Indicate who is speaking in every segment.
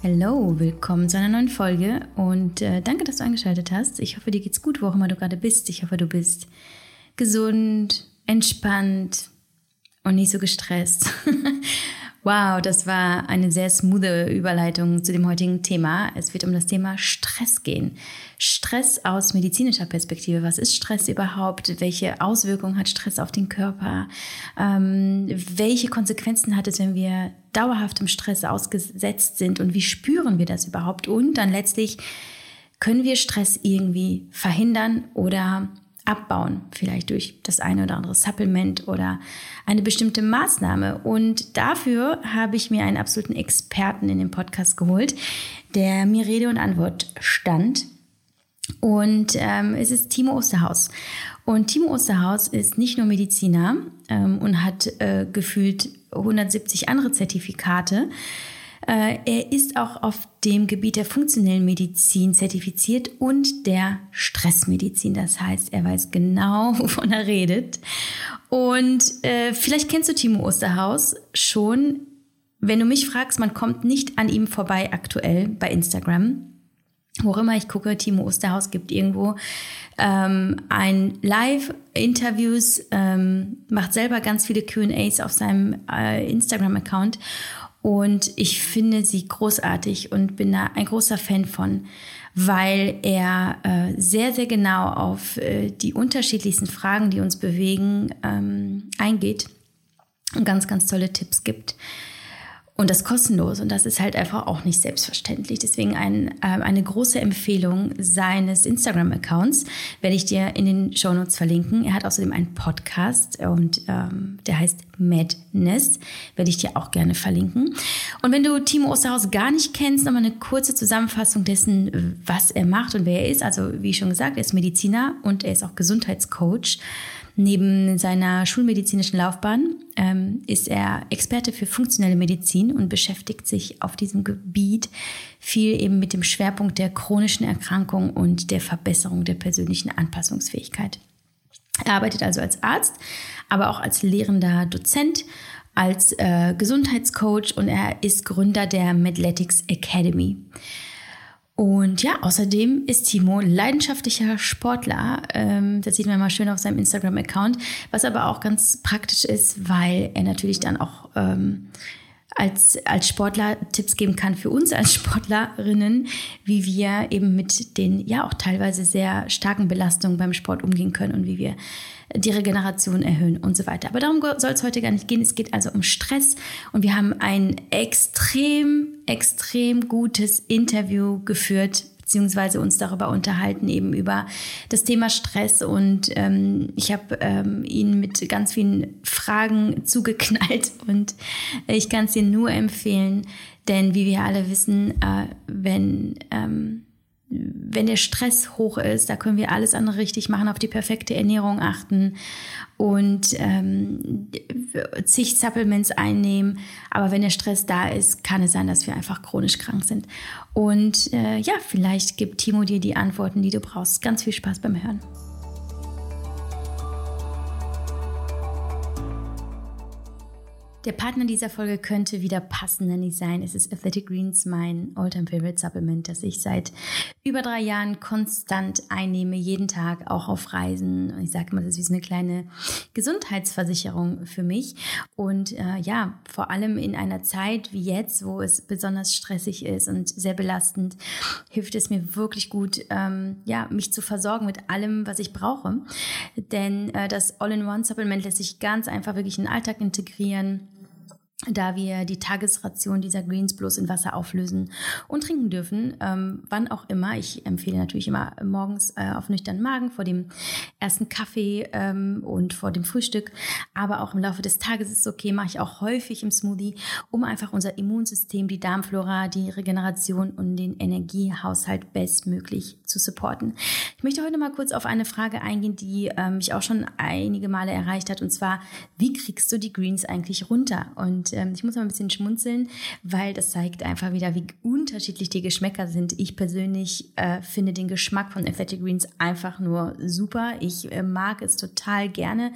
Speaker 1: Hallo, willkommen zu einer neuen Folge und äh, danke, dass du eingeschaltet hast. Ich hoffe, dir geht's gut, wo auch immer du gerade bist. Ich hoffe, du bist gesund, entspannt und nicht so gestresst. wow, das war eine sehr smoothe Überleitung zu dem heutigen Thema. Es wird um das Thema Stress gehen. Stress aus medizinischer Perspektive. Was ist Stress überhaupt? Welche Auswirkungen hat Stress auf den Körper? Ähm, welche Konsequenzen hat es, wenn wir dauerhaftem Stress ausgesetzt sind? Und wie spüren wir das überhaupt? Und dann letztlich, können wir Stress irgendwie verhindern oder abbauen, vielleicht durch das eine oder andere Supplement oder eine bestimmte Maßnahme. Und dafür habe ich mir einen absoluten Experten in den Podcast geholt, der mir Rede und Antwort stand. Und ähm, es ist Timo Osterhaus. Und Timo Osterhaus ist nicht nur Mediziner ähm, und hat äh, gefühlt 170 andere Zertifikate. Äh, er ist auch auf dem Gebiet der funktionellen Medizin zertifiziert und der Stressmedizin. Das heißt, er weiß genau, wovon er redet. Und äh, vielleicht kennst du Timo Osterhaus schon. Wenn du mich fragst, man kommt nicht an ihm vorbei aktuell bei Instagram wo immer ich gucke, Timo Osterhaus gibt irgendwo ähm, ein Live-Interviews, ähm, macht selber ganz viele QAs auf seinem äh, Instagram-Account und ich finde sie großartig und bin da ein großer Fan von, weil er äh, sehr, sehr genau auf äh, die unterschiedlichsten Fragen, die uns bewegen, ähm, eingeht und ganz, ganz tolle Tipps gibt. Und das kostenlos. Und das ist halt einfach auch nicht selbstverständlich. Deswegen ein, äh, eine große Empfehlung seines Instagram-Accounts werde ich dir in den Show Notes verlinken. Er hat außerdem einen Podcast und ähm, der heißt Madness. Werde ich dir auch gerne verlinken. Und wenn du Timo Osterhaus gar nicht kennst, nochmal eine kurze Zusammenfassung dessen, was er macht und wer er ist. Also wie schon gesagt, er ist Mediziner und er ist auch Gesundheitscoach. Neben seiner schulmedizinischen Laufbahn ähm, ist er Experte für funktionelle Medizin und beschäftigt sich auf diesem Gebiet viel eben mit dem Schwerpunkt der chronischen Erkrankung und der Verbesserung der persönlichen Anpassungsfähigkeit. Er arbeitet also als Arzt, aber auch als lehrender Dozent, als äh, Gesundheitscoach und er ist Gründer der Medletics Academy. Und ja, außerdem ist Timo leidenschaftlicher Sportler. Ähm, das sieht man mal schön auf seinem Instagram-Account, was aber auch ganz praktisch ist, weil er natürlich dann auch ähm, als, als Sportler Tipps geben kann für uns als Sportlerinnen, wie wir eben mit den ja auch teilweise sehr starken Belastungen beim Sport umgehen können und wie wir die Regeneration erhöhen und so weiter. Aber darum soll es heute gar nicht gehen. Es geht also um Stress und wir haben ein extrem, extrem gutes Interview geführt beziehungsweise uns darüber unterhalten, eben über das Thema Stress. Und ähm, ich habe ähm, ihn mit ganz vielen Fragen zugeknallt und ich kann es dir nur empfehlen, denn wie wir alle wissen, äh, wenn ähm, wenn der Stress hoch ist, da können wir alles andere richtig machen, auf die perfekte Ernährung achten und ähm, zig Supplements einnehmen. Aber wenn der Stress da ist, kann es sein, dass wir einfach chronisch krank sind. Und äh, ja, vielleicht gibt Timo dir die Antworten, die du brauchst. Ganz viel Spaß beim Hören. Der Partner dieser Folge könnte wieder passender nicht sein. Es ist Athletic Greens, mein All-Time Favorite Supplement, das ich seit über drei Jahren konstant einnehme, jeden Tag, auch auf Reisen. Ich sage immer, das ist wie so eine kleine Gesundheitsversicherung für mich. Und äh, ja, vor allem in einer Zeit wie jetzt, wo es besonders stressig ist und sehr belastend, hilft es mir wirklich gut, ähm, ja, mich zu versorgen mit allem, was ich brauche. Denn äh, das All-in-One-Supplement lässt sich ganz einfach wirklich in den Alltag integrieren da wir die Tagesration dieser Greens bloß in Wasser auflösen und trinken dürfen, ähm, wann auch immer. Ich empfehle natürlich immer morgens äh, auf nüchternen Magen vor dem ersten Kaffee ähm, und vor dem Frühstück, aber auch im Laufe des Tages ist es okay, mache ich auch häufig im Smoothie, um einfach unser Immunsystem, die Darmflora, die Regeneration und den Energiehaushalt bestmöglich zu supporten. Ich möchte heute mal kurz auf eine Frage eingehen, die ähm, mich auch schon einige Male erreicht hat, und zwar, wie kriegst du die Greens eigentlich runter? Und ähm, ich muss mal ein bisschen schmunzeln, weil das zeigt einfach wieder, wie unterschiedlich die Geschmäcker sind. Ich persönlich äh, finde den Geschmack von Athletic Greens einfach nur super. Ich äh, mag es total gerne.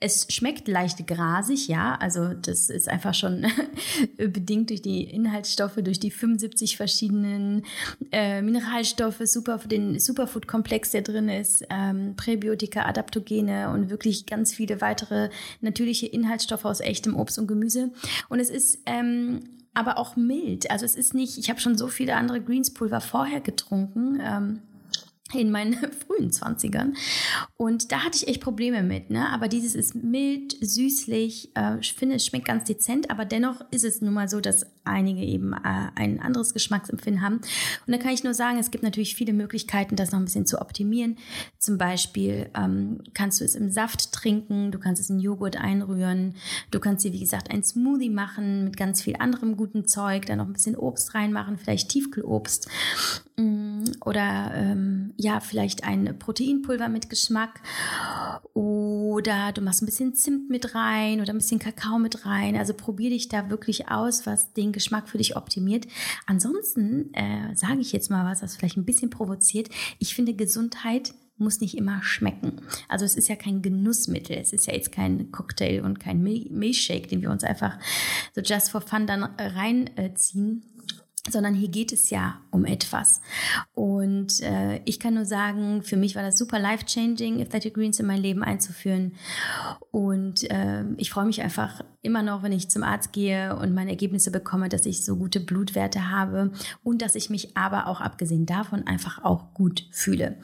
Speaker 1: Es schmeckt leicht grasig, ja, also das ist einfach schon bedingt durch die Inhaltsstoffe, durch die 75 verschiedenen äh, Mineralstoffe, super den Superfood-Komplex, der drin ist, ähm, Präbiotika, Adaptogene und wirklich ganz viele weitere natürliche Inhaltsstoffe aus echtem Obst und Gemüse. Und es ist ähm, aber auch mild. Also es ist nicht, ich habe schon so viele andere Greenspulver vorher getrunken. Ähm, in meinen frühen Zwanzigern. Und da hatte ich echt Probleme mit. Ne? Aber dieses ist mild, süßlich. Äh, ich finde, es schmeckt ganz dezent, aber dennoch ist es nun mal so, dass einige eben äh, ein anderes Geschmacksempfinden haben. Und da kann ich nur sagen, es gibt natürlich viele Möglichkeiten, das noch ein bisschen zu optimieren. Zum Beispiel ähm, kannst du es im Saft trinken, du kannst es in Joghurt einrühren, du kannst dir, wie gesagt, ein Smoothie machen mit ganz viel anderem guten Zeug, dann noch ein bisschen Obst reinmachen, vielleicht Tiefkühlobst. Mm, oder ähm, ja, vielleicht ein Proteinpulver mit Geschmack. Oder du machst ein bisschen Zimt mit rein oder ein bisschen Kakao mit rein. Also probier dich da wirklich aus, was den Geschmack für dich optimiert. Ansonsten äh, sage ich jetzt mal was, was vielleicht ein bisschen provoziert. Ich finde Gesundheit muss nicht immer schmecken. Also es ist ja kein Genussmittel, es ist ja jetzt kein Cocktail und kein Milchshake, den wir uns einfach so just for fun dann reinziehen sondern hier geht es ja um etwas. Und äh, ich kann nur sagen, für mich war das super life-changing, Athletic Greens in mein Leben einzuführen. Und äh, ich freue mich einfach immer noch, wenn ich zum Arzt gehe und meine Ergebnisse bekomme, dass ich so gute Blutwerte habe und dass ich mich aber auch abgesehen davon einfach auch gut fühle.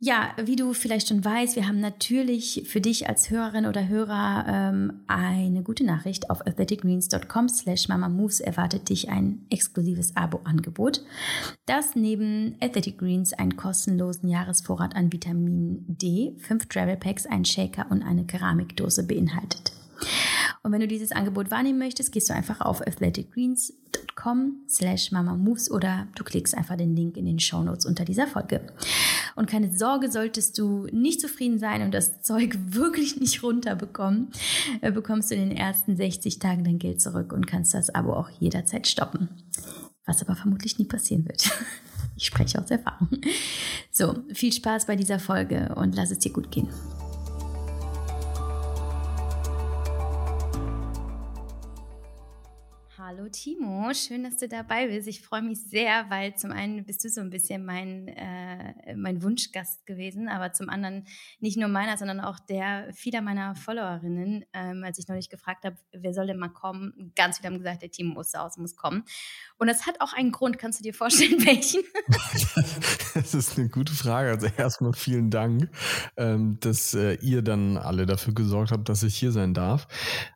Speaker 1: Ja, wie du vielleicht schon weißt, wir haben natürlich für dich als Hörerin oder Hörer ähm, eine gute Nachricht. Auf athleticgreens.com slash mamamoves erwartet dich ein exklusives Abo-Angebot, das neben Athletic Greens einen kostenlosen Jahresvorrat an Vitamin D, fünf Travel Packs, einen Shaker und eine Keramikdose beinhaltet. Und wenn du dieses Angebot wahrnehmen möchtest, gehst du einfach auf athleticgreens.com slash mamamoves oder du klickst einfach den Link in den Show Notes unter dieser Folge. Und keine Sorge, solltest du nicht zufrieden sein und das Zeug wirklich nicht runterbekommen, äh, bekommst du in den ersten 60 Tagen dein Geld zurück und kannst das Abo auch jederzeit stoppen. Was aber vermutlich nie passieren wird. Ich spreche aus Erfahrung. So, viel Spaß bei dieser Folge und lass es dir gut gehen. Timo, schön, dass du dabei bist. Ich freue mich sehr, weil zum einen bist du so ein bisschen mein, äh, mein Wunschgast gewesen, aber zum anderen nicht nur meiner, sondern auch der vieler meiner Followerinnen. Ähm, als ich neulich gefragt habe, wer soll denn mal kommen, ganz viele haben gesagt, der Timo muss aus, muss kommen. Und das hat auch einen Grund. Kannst du dir vorstellen, welchen?
Speaker 2: das ist eine gute Frage. Also erstmal vielen Dank, ähm, dass äh, ihr dann alle dafür gesorgt habt, dass ich hier sein darf.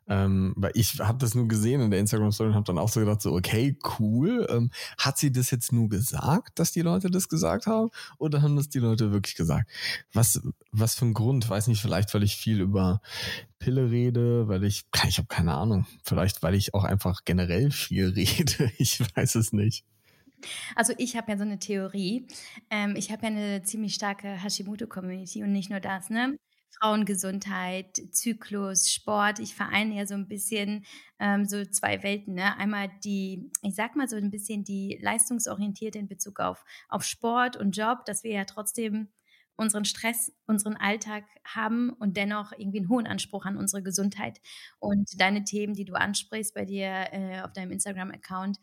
Speaker 2: Ähm, weil ich habe das nur gesehen in der Instagram-Story und habe dann auch so gedacht, so, okay, cool. Ähm, hat sie das jetzt nur gesagt, dass die Leute das gesagt haben? Oder haben das die Leute wirklich gesagt? Was, was für ein Grund? Weiß nicht, vielleicht, weil ich viel über Pille rede, weil ich, ich habe keine Ahnung. Vielleicht, weil ich auch einfach generell viel rede. Ich weiß es nicht.
Speaker 1: Also ich habe ja so eine Theorie. Ähm, ich habe ja eine ziemlich starke Hashimoto-Community und nicht nur das, ne? Frauengesundheit, Zyklus, Sport. Ich vereine ja so ein bisschen ähm, so zwei Welten. Ne? Einmal die, ich sag mal so ein bisschen die leistungsorientierte in Bezug auf, auf Sport und Job, dass wir ja trotzdem unseren Stress, unseren Alltag haben und dennoch irgendwie einen hohen Anspruch an unsere Gesundheit. Und deine Themen, die du ansprichst bei dir äh, auf deinem Instagram-Account,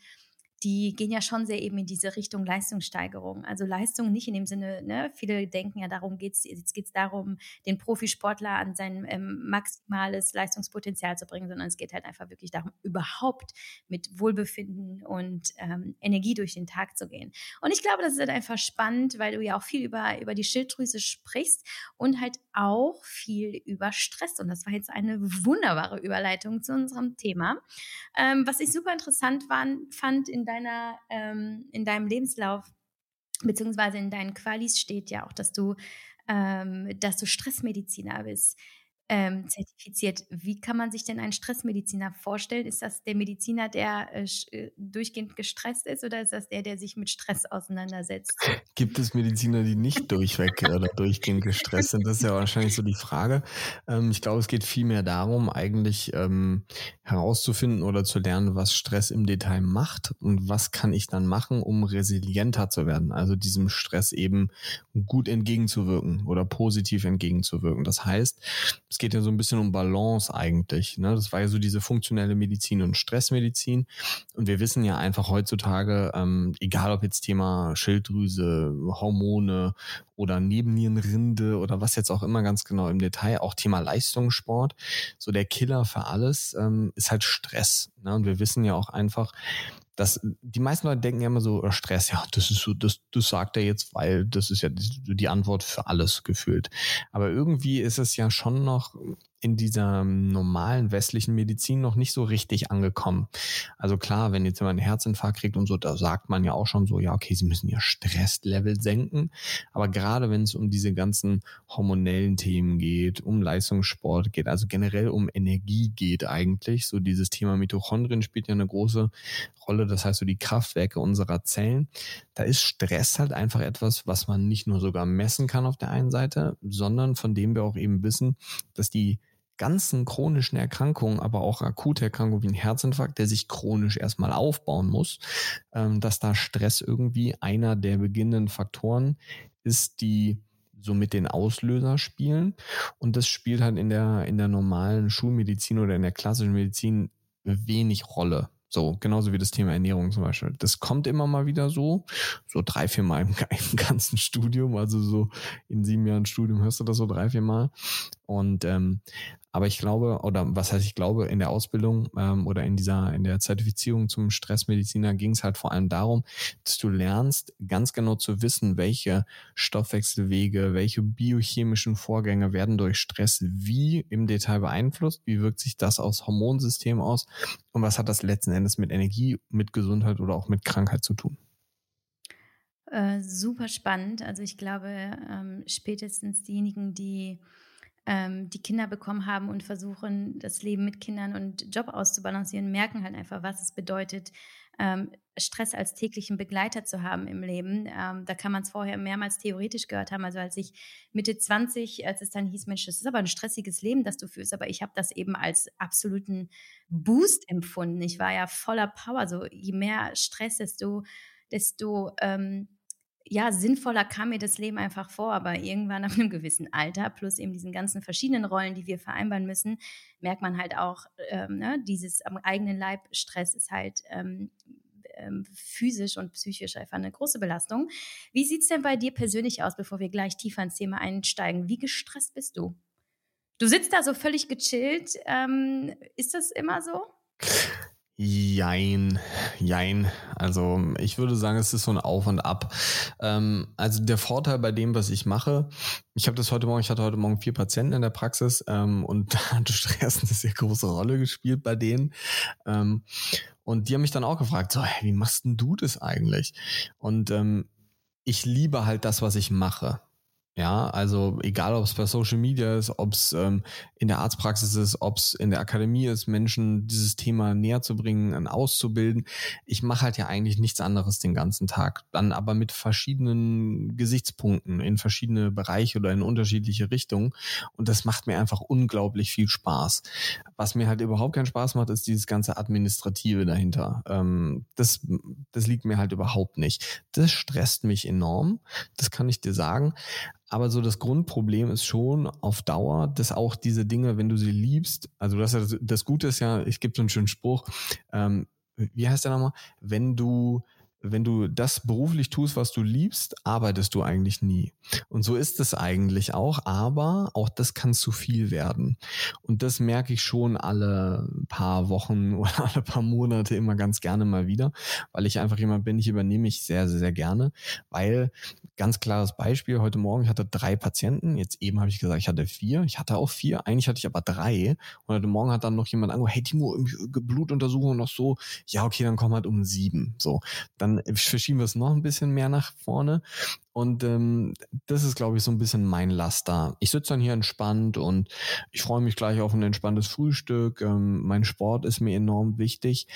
Speaker 1: die gehen ja schon sehr eben in diese Richtung Leistungssteigerung. Also Leistung nicht in dem Sinne, ne, viele denken ja darum geht's, jetzt geht's darum, den Profisportler an sein ähm, maximales Leistungspotenzial zu bringen, sondern es geht halt einfach wirklich darum, überhaupt mit Wohlbefinden und ähm, Energie durch den Tag zu gehen. Und ich glaube, das ist halt einfach spannend, weil du ja auch viel über, über die Schilddrüse sprichst und halt auch viel über Stress. Und das war jetzt eine wunderbare Überleitung zu unserem Thema. Ähm, was ich super interessant war, fand in deiner, ähm, in deinem Lebenslauf beziehungsweise in deinen Qualis steht ja auch, dass du, ähm, dass du Stressmediziner bist. Ähm, zertifiziert. Wie kann man sich denn einen Stressmediziner vorstellen? Ist das der Mediziner, der äh, äh, durchgehend gestresst ist oder ist das der, der sich mit Stress auseinandersetzt?
Speaker 2: Gibt es Mediziner, die nicht durchweg oder durchgehend gestresst sind? Das ist ja wahrscheinlich so die Frage. Ähm, ich glaube, es geht vielmehr darum, eigentlich ähm, herauszufinden oder zu lernen, was Stress im Detail macht und was kann ich dann machen, um resilienter zu werden. Also diesem Stress eben gut entgegenzuwirken oder positiv entgegenzuwirken. Das heißt, es geht ja so ein bisschen um Balance eigentlich. Ne? Das war ja so diese funktionelle Medizin und Stressmedizin. Und wir wissen ja einfach heutzutage, ähm, egal ob jetzt Thema Schilddrüse, Hormone oder Nebennierenrinde oder was jetzt auch immer ganz genau im Detail, auch Thema Leistungssport, so der Killer für alles ähm, ist halt Stress. Ne? Und wir wissen ja auch einfach, dass die meisten Leute denken ja immer so, oh, Stress, ja, das ist so, das, das sagt er jetzt, weil das ist ja die, die Antwort für alles gefühlt. Aber irgendwie ist es ja schon noch in dieser normalen westlichen Medizin noch nicht so richtig angekommen. Also klar, wenn jetzt jemand einen Herzinfarkt kriegt und so, da sagt man ja auch schon so, ja, okay, sie müssen ihr Stresslevel senken. Aber gerade wenn es um diese ganzen hormonellen Themen geht, um Leistungssport geht, also generell um Energie geht eigentlich, so dieses Thema Mitochondrien spielt ja eine große Rolle, das heißt so die Kraftwerke unserer Zellen. Da ist Stress halt einfach etwas, was man nicht nur sogar messen kann auf der einen Seite, sondern von dem wir auch eben wissen, dass die ganzen chronischen Erkrankungen, aber auch akute Erkrankungen wie ein Herzinfarkt, der sich chronisch erstmal aufbauen muss, ähm, dass da Stress irgendwie einer der beginnenden Faktoren ist, die so mit den Auslöser spielen. Und das spielt halt in der, in der normalen Schulmedizin oder in der klassischen Medizin wenig Rolle. So, genauso wie das Thema Ernährung zum Beispiel. Das kommt immer mal wieder so, so drei, vier Mal im, im ganzen Studium, also so in sieben Jahren Studium hörst du das so drei, vier Mal. Und ähm, aber ich glaube, oder was heißt ich glaube, in der Ausbildung ähm, oder in dieser, in der Zertifizierung zum Stressmediziner ging es halt vor allem darum, dass du lernst, ganz genau zu wissen, welche Stoffwechselwege, welche biochemischen Vorgänge werden durch Stress wie im Detail beeinflusst, wie wirkt sich das aufs Hormonsystem aus und was hat das letzten Endes mit Energie, mit Gesundheit oder auch mit Krankheit zu tun.
Speaker 1: Äh, super spannend. Also ich glaube, ähm, spätestens diejenigen, die ähm, die Kinder bekommen haben und versuchen, das Leben mit Kindern und Job auszubalancieren, merken halt einfach, was es bedeutet, ähm, Stress als täglichen Begleiter zu haben im Leben. Ähm, da kann man es vorher mehrmals theoretisch gehört haben. Also als ich Mitte 20, als es dann hieß, Mensch, das ist aber ein stressiges Leben, das du führst, aber ich habe das eben als absoluten Boost empfunden. Ich war ja voller Power. So je mehr Stress, desto, desto ähm, ja, sinnvoller kam mir das Leben einfach vor, aber irgendwann ab einem gewissen Alter, plus eben diesen ganzen verschiedenen Rollen, die wir vereinbaren müssen, merkt man halt auch, ähm, ne, dieses am eigenen Leib Stress ist halt ähm, ähm, physisch und psychisch einfach eine große Belastung. Wie sieht's denn bei dir persönlich aus, bevor wir gleich tiefer ins Thema einsteigen? Wie gestresst bist du? Du sitzt da so völlig gechillt. Ähm, ist das immer so?
Speaker 2: Jein, jein. Also ich würde sagen, es ist so ein Auf und Ab. Ähm, also der Vorteil bei dem, was ich mache, ich habe das heute Morgen, ich hatte heute Morgen vier Patienten in der Praxis ähm, und da hat Stress eine sehr große Rolle gespielt bei denen. Ähm, und die haben mich dann auch gefragt, so, hey, wie machst denn du das eigentlich? Und ähm, ich liebe halt das, was ich mache. Ja, also egal, ob es bei Social Media ist, ob es ähm, in der Arztpraxis ist, ob es in der Akademie ist, Menschen dieses Thema näher zu bringen, auszubilden. Ich mache halt ja eigentlich nichts anderes den ganzen Tag. Dann aber mit verschiedenen Gesichtspunkten in verschiedene Bereiche oder in unterschiedliche Richtungen. Und das macht mir einfach unglaublich viel Spaß. Was mir halt überhaupt keinen Spaß macht, ist dieses ganze Administrative dahinter. Ähm, das, das liegt mir halt überhaupt nicht. Das stresst mich enorm. Das kann ich dir sagen. Aber so das Grundproblem ist schon auf Dauer, dass auch diese Dinge, wenn du sie liebst, also das, das Gute ist ja, ich gebe so einen schönen Spruch, ähm, wie heißt der nochmal? Wenn du wenn du das beruflich tust, was du liebst, arbeitest du eigentlich nie. Und so ist es eigentlich auch, aber auch das kann zu viel werden. Und das merke ich schon alle paar Wochen oder alle paar Monate immer ganz gerne mal wieder, weil ich einfach jemand bin, ich übernehme mich sehr, sehr, sehr gerne, weil ganz klares Beispiel, heute Morgen, ich hatte drei Patienten, jetzt eben habe ich gesagt, ich hatte vier, ich hatte auch vier, eigentlich hatte ich aber drei und heute Morgen hat dann noch jemand angerufen, hey Timo, Blutuntersuchung noch so, ja okay, dann komm halt um sieben, so. Dann dann verschieben wir es noch ein bisschen mehr nach vorne. Und ähm, das ist, glaube ich, so ein bisschen mein Laster. Ich sitze dann hier entspannt und ich freue mich gleich auf ein entspanntes Frühstück. Ähm, mein Sport ist mir enorm wichtig.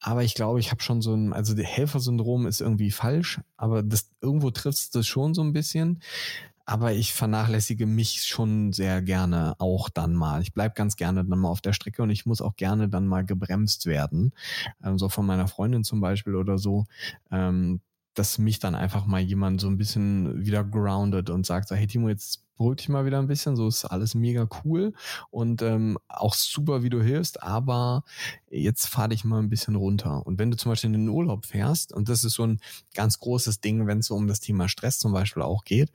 Speaker 2: Aber ich glaube, ich habe schon so ein, also der Helfersyndrom ist irgendwie falsch, aber das irgendwo trifft das schon so ein bisschen aber ich vernachlässige mich schon sehr gerne auch dann mal. Ich bleib ganz gerne dann mal auf der Strecke und ich muss auch gerne dann mal gebremst werden. Ähm, so von meiner Freundin zum Beispiel oder so. Ähm, dass mich dann einfach mal jemand so ein bisschen wieder grounded und sagt, so, hey Timo, jetzt beruhig dich mal wieder ein bisschen, so ist alles mega cool und ähm, auch super, wie du hilfst, aber jetzt fahr dich mal ein bisschen runter. Und wenn du zum Beispiel in den Urlaub fährst, und das ist so ein ganz großes Ding, wenn es so um das Thema Stress zum Beispiel auch geht,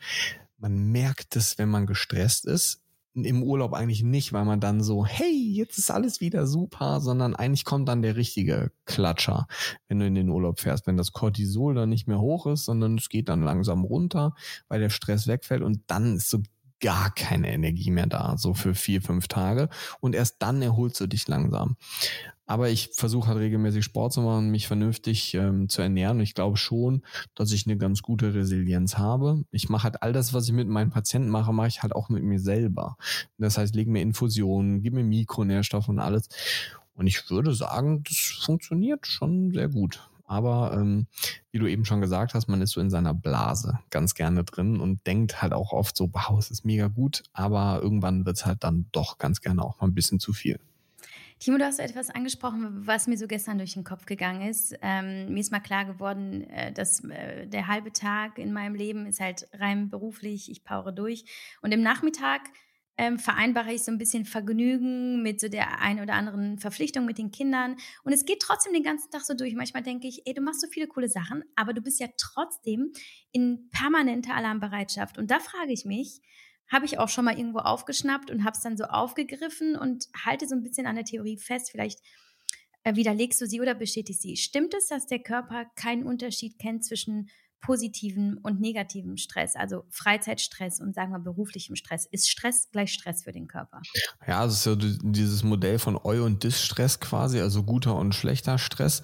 Speaker 2: man merkt es, wenn man gestresst ist. Im Urlaub eigentlich nicht, weil man dann so, hey, jetzt ist alles wieder super, sondern eigentlich kommt dann der richtige Klatscher, wenn du in den Urlaub fährst, wenn das Cortisol dann nicht mehr hoch ist, sondern es geht dann langsam runter, weil der Stress wegfällt und dann ist so gar keine Energie mehr da, so für vier, fünf Tage. Und erst dann erholst du dich langsam. Aber ich versuche halt regelmäßig Sport zu machen, mich vernünftig ähm, zu ernähren. Und ich glaube schon, dass ich eine ganz gute Resilienz habe. Ich mache halt all das, was ich mit meinen Patienten mache, mache ich halt auch mit mir selber. Das heißt, lege mir Infusionen, gib mir Mikronährstoffe und alles. Und ich würde sagen, das funktioniert schon sehr gut. Aber ähm, wie du eben schon gesagt hast, man ist so in seiner Blase ganz gerne drin und denkt halt auch oft so, wow, es ist mega gut, aber irgendwann wird es halt dann doch ganz gerne auch mal ein bisschen zu viel.
Speaker 1: Timo, du hast etwas angesprochen, was mir so gestern durch den Kopf gegangen ist. Ähm, mir ist mal klar geworden, äh, dass äh, der halbe Tag in meinem Leben ist halt rein beruflich, ich powere durch. Und im Nachmittag ähm, vereinbare ich so ein bisschen Vergnügen mit so der ein oder anderen Verpflichtung mit den Kindern. Und es geht trotzdem den ganzen Tag so durch. Manchmal denke ich, ey, du machst so viele coole Sachen, aber du bist ja trotzdem in permanenter Alarmbereitschaft. Und da frage ich mich, habe ich auch schon mal irgendwo aufgeschnappt und habe es dann so aufgegriffen und halte so ein bisschen an der Theorie fest. Vielleicht äh, widerlegst du sie oder bestätigst sie. Stimmt es, dass der Körper keinen Unterschied kennt zwischen positiven und negativen Stress, also Freizeitstress und sagen wir beruflichem Stress. Ist Stress gleich Stress für den Körper?
Speaker 2: Ja, das ist ja dieses Modell von Eu und Dis-Stress quasi, also guter und schlechter Stress,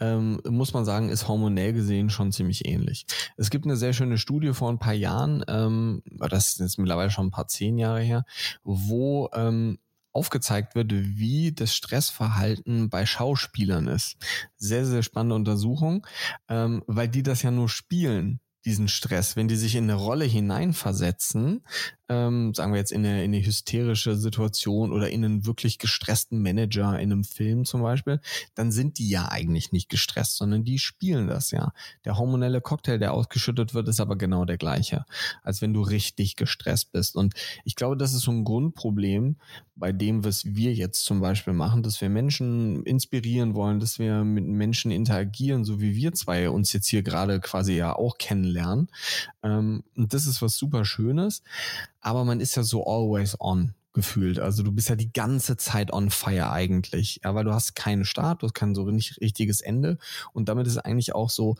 Speaker 2: ähm, muss man sagen, ist hormonell gesehen schon ziemlich ähnlich. Es gibt eine sehr schöne Studie vor ein paar Jahren, ähm, das ist jetzt mittlerweile schon ein paar zehn Jahre her, wo ähm, aufgezeigt wird, wie das Stressverhalten bei Schauspielern ist. Sehr, sehr spannende Untersuchung, ähm, weil die das ja nur spielen diesen Stress, wenn die sich in eine Rolle hineinversetzen, ähm, sagen wir jetzt in eine, in eine hysterische Situation oder in einen wirklich gestressten Manager in einem Film zum Beispiel, dann sind die ja eigentlich nicht gestresst, sondern die spielen das ja. Der hormonelle Cocktail, der ausgeschüttet wird, ist aber genau der gleiche, als wenn du richtig gestresst bist. Und ich glaube, das ist so ein Grundproblem bei dem, was wir jetzt zum Beispiel machen, dass wir Menschen inspirieren wollen, dass wir mit Menschen interagieren, so wie wir zwei uns jetzt hier gerade quasi ja auch kennenlernen. Ähm, und das ist was super Schönes aber man ist ja so always on gefühlt. Also du bist ja die ganze Zeit on fire eigentlich. Ja, weil du hast keinen Start, du hast kein so nicht richtiges Ende. Und damit ist eigentlich auch so,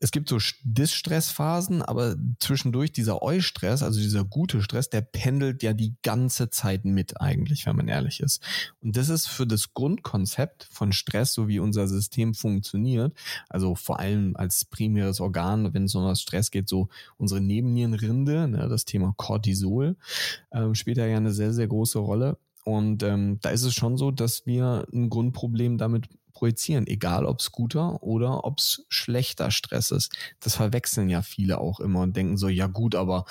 Speaker 2: es gibt so Distress-Phasen, aber zwischendurch dieser Eu-Stress, also dieser gute Stress, der pendelt ja die ganze Zeit mit eigentlich, wenn man ehrlich ist. Und das ist für das Grundkonzept von Stress, so wie unser System funktioniert, also vor allem als primäres Organ, wenn es um was Stress geht, so unsere Nebennierenrinde, ne, das Thema Cortisol, äh, spielt da ja eine sehr, sehr große Rolle. Und ähm, da ist es schon so, dass wir ein Grundproblem damit projizieren, egal ob es guter oder ob es schlechter Stress ist. Das verwechseln ja viele auch immer und denken so, ja gut, aber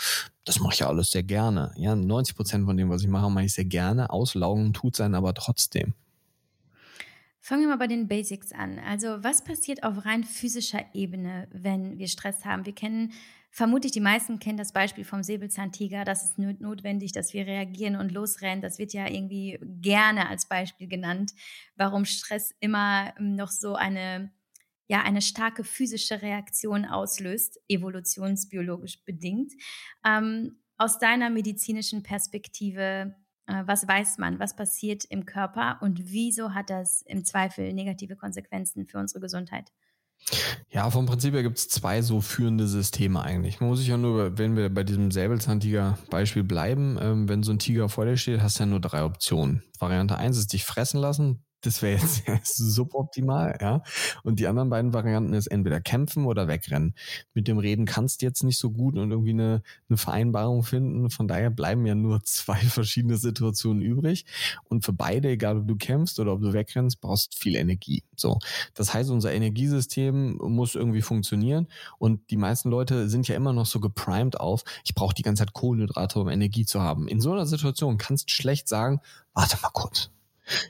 Speaker 2: das mache ich ja alles sehr gerne. Ja, 90 Prozent von dem, was ich mache, mache ich sehr gerne. Auslaugen tut sein aber trotzdem.
Speaker 1: Fangen wir mal bei den Basics an. Also was passiert auf rein physischer Ebene, wenn wir Stress haben? Wir kennen vermutlich die meisten kennen das Beispiel vom Säbelzahntiger. Das ist notwendig, dass wir reagieren und losrennen. Das wird ja irgendwie gerne als Beispiel genannt, warum Stress immer ähm, noch so eine ja eine starke physische Reaktion auslöst, evolutionsbiologisch bedingt. Ähm, aus deiner medizinischen Perspektive, äh, was weiß man, was passiert im Körper und wieso hat das im Zweifel negative Konsequenzen für unsere Gesundheit?
Speaker 2: Ja, vom Prinzip her gibt es zwei so führende Systeme eigentlich. Man muss sich ja nur, wenn wir bei diesem Säbelzahntiger-Beispiel bleiben, ähm, wenn so ein Tiger vor dir steht, hast du ja nur drei Optionen. Variante 1 ist dich fressen lassen, Das wäre jetzt suboptimal, ja. Und die anderen beiden Varianten ist entweder kämpfen oder wegrennen. Mit dem Reden kannst du jetzt nicht so gut und irgendwie eine, eine Vereinbarung finden. Von daher bleiben ja nur zwei verschiedene Situationen übrig. Und für beide, egal ob du kämpfst oder ob du wegrennst, brauchst du viel Energie. So. Das heißt, unser Energiesystem muss irgendwie funktionieren. Und die meisten Leute sind ja immer noch so geprimed auf, ich brauche die ganze Zeit Kohlenhydrate, um Energie zu haben. In so einer Situation kannst du schlecht sagen, warte mal kurz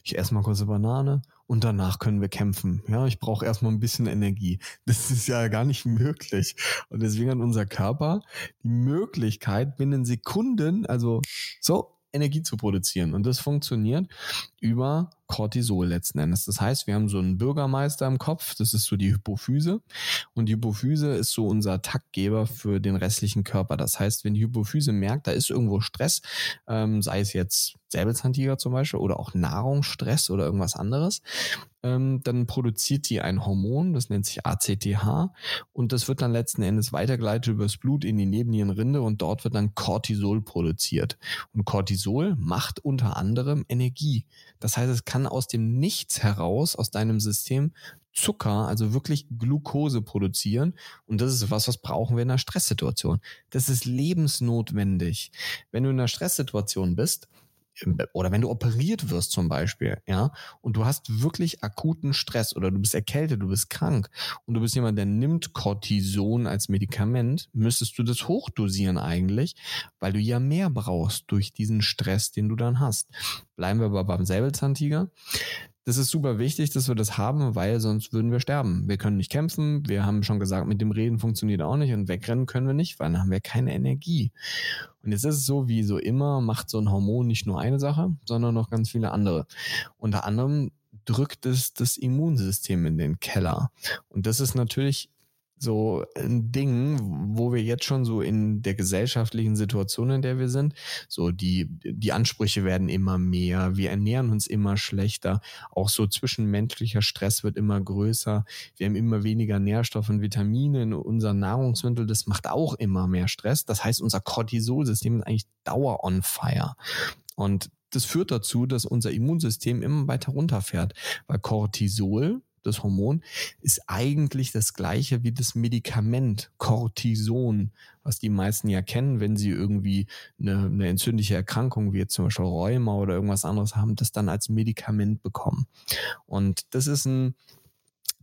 Speaker 2: ich esse mal kurz eine Banane und danach können wir kämpfen. Ja, ich brauche erstmal ein bisschen Energie. Das ist ja gar nicht möglich. Und deswegen hat unser Körper die Möglichkeit, binnen Sekunden, also so, Energie zu produzieren. Und das funktioniert über Cortisol letzten Endes. Das heißt, wir haben so einen Bürgermeister im Kopf, das ist so die Hypophyse. Und die Hypophyse ist so unser Taktgeber für den restlichen Körper. Das heißt, wenn die Hypophyse merkt, da ist irgendwo Stress, ähm, sei es jetzt Säbelzahntiger zum Beispiel oder auch Nahrungsstress oder irgendwas anderes, ähm, dann produziert die ein Hormon, das nennt sich ACTH und das wird dann letzten Endes weitergeleitet übers Blut in die Nebennierenrinde und dort wird dann Cortisol produziert. Und Cortisol macht unter anderem Energie. Das heißt, es kann aus dem Nichts heraus, aus deinem System, Zucker, also wirklich Glucose produzieren. Und das ist was, was brauchen wir in einer Stresssituation. Das ist lebensnotwendig. Wenn du in einer Stresssituation bist, oder wenn du operiert wirst zum Beispiel, ja, und du hast wirklich akuten Stress oder du bist erkältet, du bist krank und du bist jemand, der nimmt Cortison als Medikament, müsstest du das hochdosieren eigentlich, weil du ja mehr brauchst durch diesen Stress, den du dann hast. Bleiben wir aber beim Säbelzahntiger. Das ist super wichtig, dass wir das haben, weil sonst würden wir sterben. Wir können nicht kämpfen. Wir haben schon gesagt, mit dem Reden funktioniert auch nicht und wegrennen können wir nicht, weil dann haben wir keine Energie. Und jetzt ist es so, wie so immer, macht so ein Hormon nicht nur eine Sache, sondern noch ganz viele andere. Unter anderem drückt es das Immunsystem in den Keller. Und das ist natürlich so ein Ding, wo wir jetzt schon so in der gesellschaftlichen Situation, in der wir sind, so die, die Ansprüche werden immer mehr, wir ernähren uns immer schlechter, auch so zwischenmenschlicher Stress wird immer größer, wir haben immer weniger Nährstoffe und Vitamine in unseren Nahrungsmitteln, das macht auch immer mehr Stress. Das heißt, unser Cortisolsystem ist eigentlich Dauer on fire. Und das führt dazu, dass unser Immunsystem immer weiter runterfährt, weil Cortisol, das Hormon, ist eigentlich das gleiche wie das Medikament Cortison, was die meisten ja kennen, wenn sie irgendwie eine, eine entzündliche Erkrankung wie jetzt zum Beispiel Rheuma oder irgendwas anderes haben, das dann als Medikament bekommen. Und das ist ein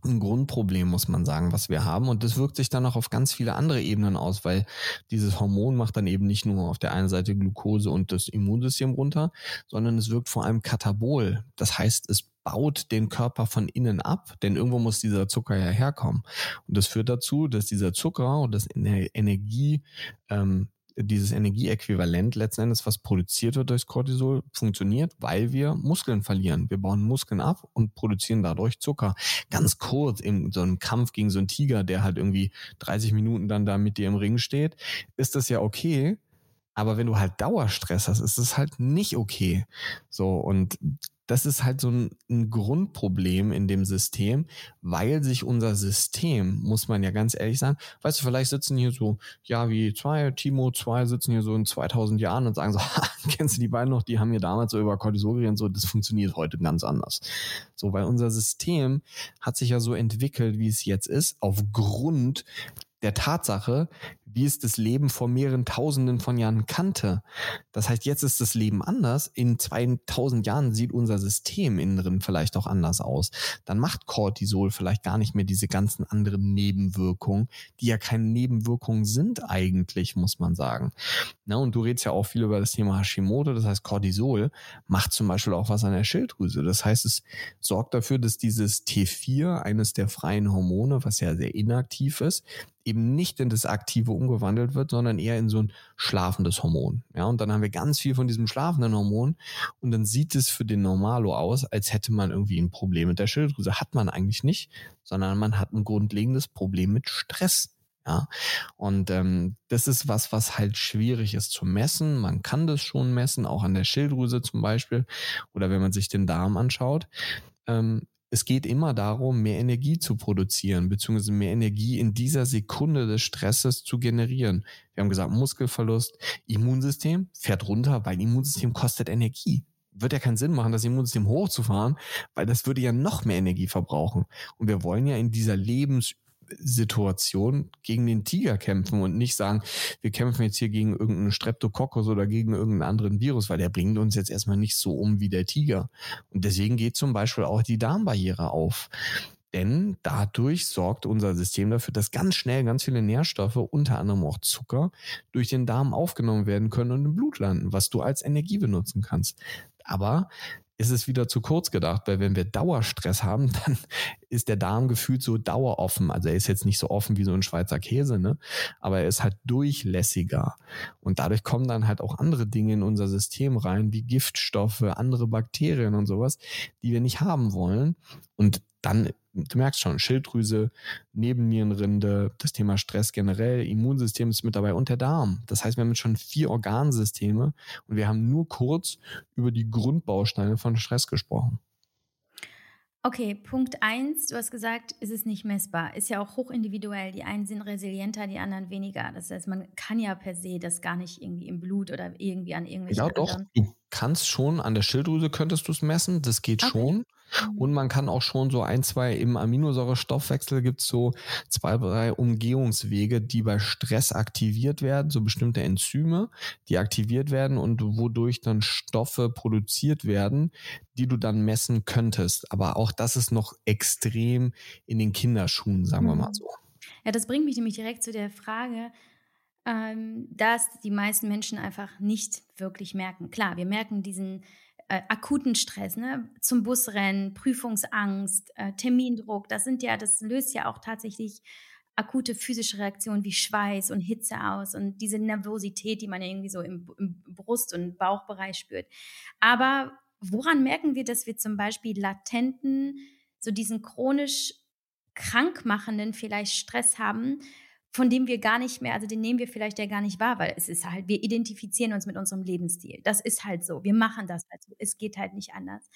Speaker 2: ein Grundproblem, muss man sagen, was wir haben. Und das wirkt sich dann auch auf ganz viele andere Ebenen aus, weil dieses Hormon macht dann eben nicht nur auf der einen Seite Glucose und das Immunsystem runter, sondern es wirkt vor allem katabol. Das heißt, es baut den Körper von innen ab, denn irgendwo muss dieser Zucker ja herkommen. Und das führt dazu, dass dieser Zucker und das Energie, ähm, dieses Energieäquivalent letzten Endes, was produziert wird durch Cortisol, funktioniert, weil wir Muskeln verlieren. Wir bauen Muskeln ab und produzieren dadurch Zucker. Ganz kurz in so einem Kampf gegen so einen Tiger, der halt irgendwie 30 Minuten dann da mit dir im Ring steht, ist das ja okay. Aber wenn du halt Dauerstress hast, ist es halt nicht okay. So, und das ist halt so ein, ein, Grundproblem in dem System, weil sich unser System, muss man ja ganz ehrlich sagen, weißt du, vielleicht sitzen hier so, ja, wie zwei, Timo, zwei sitzen hier so in 2000 Jahren und sagen so, kennst du die beiden noch, die haben hier damals so über Cortisol geredet, so, das funktioniert heute ganz anders. So, weil unser System hat sich ja so entwickelt, wie es jetzt ist, aufgrund der Tatsache, wie es das Leben vor mehreren Tausenden von Jahren kannte. Das heißt, jetzt ist das Leben anders. In 2000 Jahren sieht unser System innen drin vielleicht auch anders aus. Dann macht Cortisol vielleicht gar nicht mehr diese ganzen anderen Nebenwirkungen, die ja keine Nebenwirkungen sind eigentlich, muss man sagen. Na, und du redest ja auch viel über das Thema Hashimoto. Das heißt, Cortisol macht zum Beispiel auch was an der Schilddrüse. Das heißt, es sorgt dafür, dass dieses T4, eines der freien Hormone, was ja sehr inaktiv ist, eben nicht in das aktive umgewandelt wird, sondern eher in so ein schlafendes Hormon. Ja, und dann haben wir ganz viel von diesem schlafenden Hormon und dann sieht es für den Normalo aus, als hätte man irgendwie ein Problem mit der Schilddrüse. Hat man eigentlich nicht, sondern man hat ein grundlegendes Problem mit Stress. Ja, und ähm, das ist was, was halt schwierig ist zu messen. Man kann das schon messen, auch an der Schilddrüse zum Beispiel oder wenn man sich den Darm anschaut. Ähm, es geht immer darum, mehr Energie zu produzieren, beziehungsweise mehr Energie in dieser Sekunde des Stresses zu generieren. Wir haben gesagt, Muskelverlust, Immunsystem fährt runter, weil Immunsystem kostet Energie. wird ja keinen Sinn machen, das Immunsystem hochzufahren, weil das würde ja noch mehr Energie verbrauchen. Und wir wollen ja in dieser Lebenssituation gegen den Tiger kämpfen und nicht sagen, wir kämpfen jetzt hier gegen irgendeinen Streptococcus oder gegen irgendeinen anderen Virus, weil der bringt uns jetzt erstmal nicht so um wie der Tiger. Und deswegen geht zum Beispiel auch die Darmbarriere auf. Denn dadurch sorgt unser System dafür, dass ganz schnell ganz viele Nährstoffe, unter anderem auch Zucker, durch den Darm aufgenommen werden können und im Blut landen, was du als Energie benutzen kannst. Aber ist es wieder zu kurz gedacht, weil wenn wir Dauerstress haben, dann ist der Darm gefühlt so daueroffen. Also er ist jetzt nicht so offen wie so ein Schweizer Käse, ne? Aber er ist halt durchlässiger. Und dadurch kommen dann halt auch andere Dinge in unser System rein, wie Giftstoffe, andere Bakterien und sowas, die wir nicht haben wollen. Und dann du merkst schon, Schilddrüse, Nebennierenrinde, das Thema Stress generell, Immunsystem ist mit dabei und der Darm. Das heißt, wir haben jetzt schon vier Organsysteme und wir haben nur kurz über die Grundbausteine von Stress gesprochen.
Speaker 1: Okay, Punkt eins, du hast gesagt, ist es nicht messbar. Ist ja auch hochindividuell. Die einen sind resilienter, die anderen weniger. Das heißt, man kann ja per se das gar nicht irgendwie im Blut oder irgendwie an irgendwelchen
Speaker 2: Ja, doch. Du kannst schon an der Schilddrüse könntest du es messen. Das geht okay. schon. Mhm. Und man kann auch schon so ein, zwei im Aminosäurestoffwechsel gibt es so zwei, drei Umgehungswege, die bei Stress aktiviert werden, so bestimmte Enzyme, die aktiviert werden und wodurch dann Stoffe produziert werden, die du dann messen könntest. Aber auch das ist noch extrem in den Kinderschuhen, sagen wir mal mhm. so.
Speaker 1: Ja, das bringt mich nämlich direkt zu der Frage, ähm, dass die meisten Menschen einfach nicht wirklich merken. Klar, wir merken diesen äh, akuten Stress, ne? zum Busrennen, Prüfungsangst, äh, Termindruck, das sind ja, das löst ja auch tatsächlich akute physische Reaktionen wie Schweiß und Hitze aus und diese Nervosität, die man ja irgendwie so im, im Brust- und Bauchbereich spürt. Aber woran merken wir, dass wir zum Beispiel latenten, so diesen chronisch krankmachenden vielleicht Stress haben, von dem wir gar nicht mehr, also den nehmen wir vielleicht ja gar nicht wahr, weil es ist halt, wir identifizieren uns mit unserem Lebensstil. Das ist halt so. Wir machen das halt so. Es geht halt nicht anders.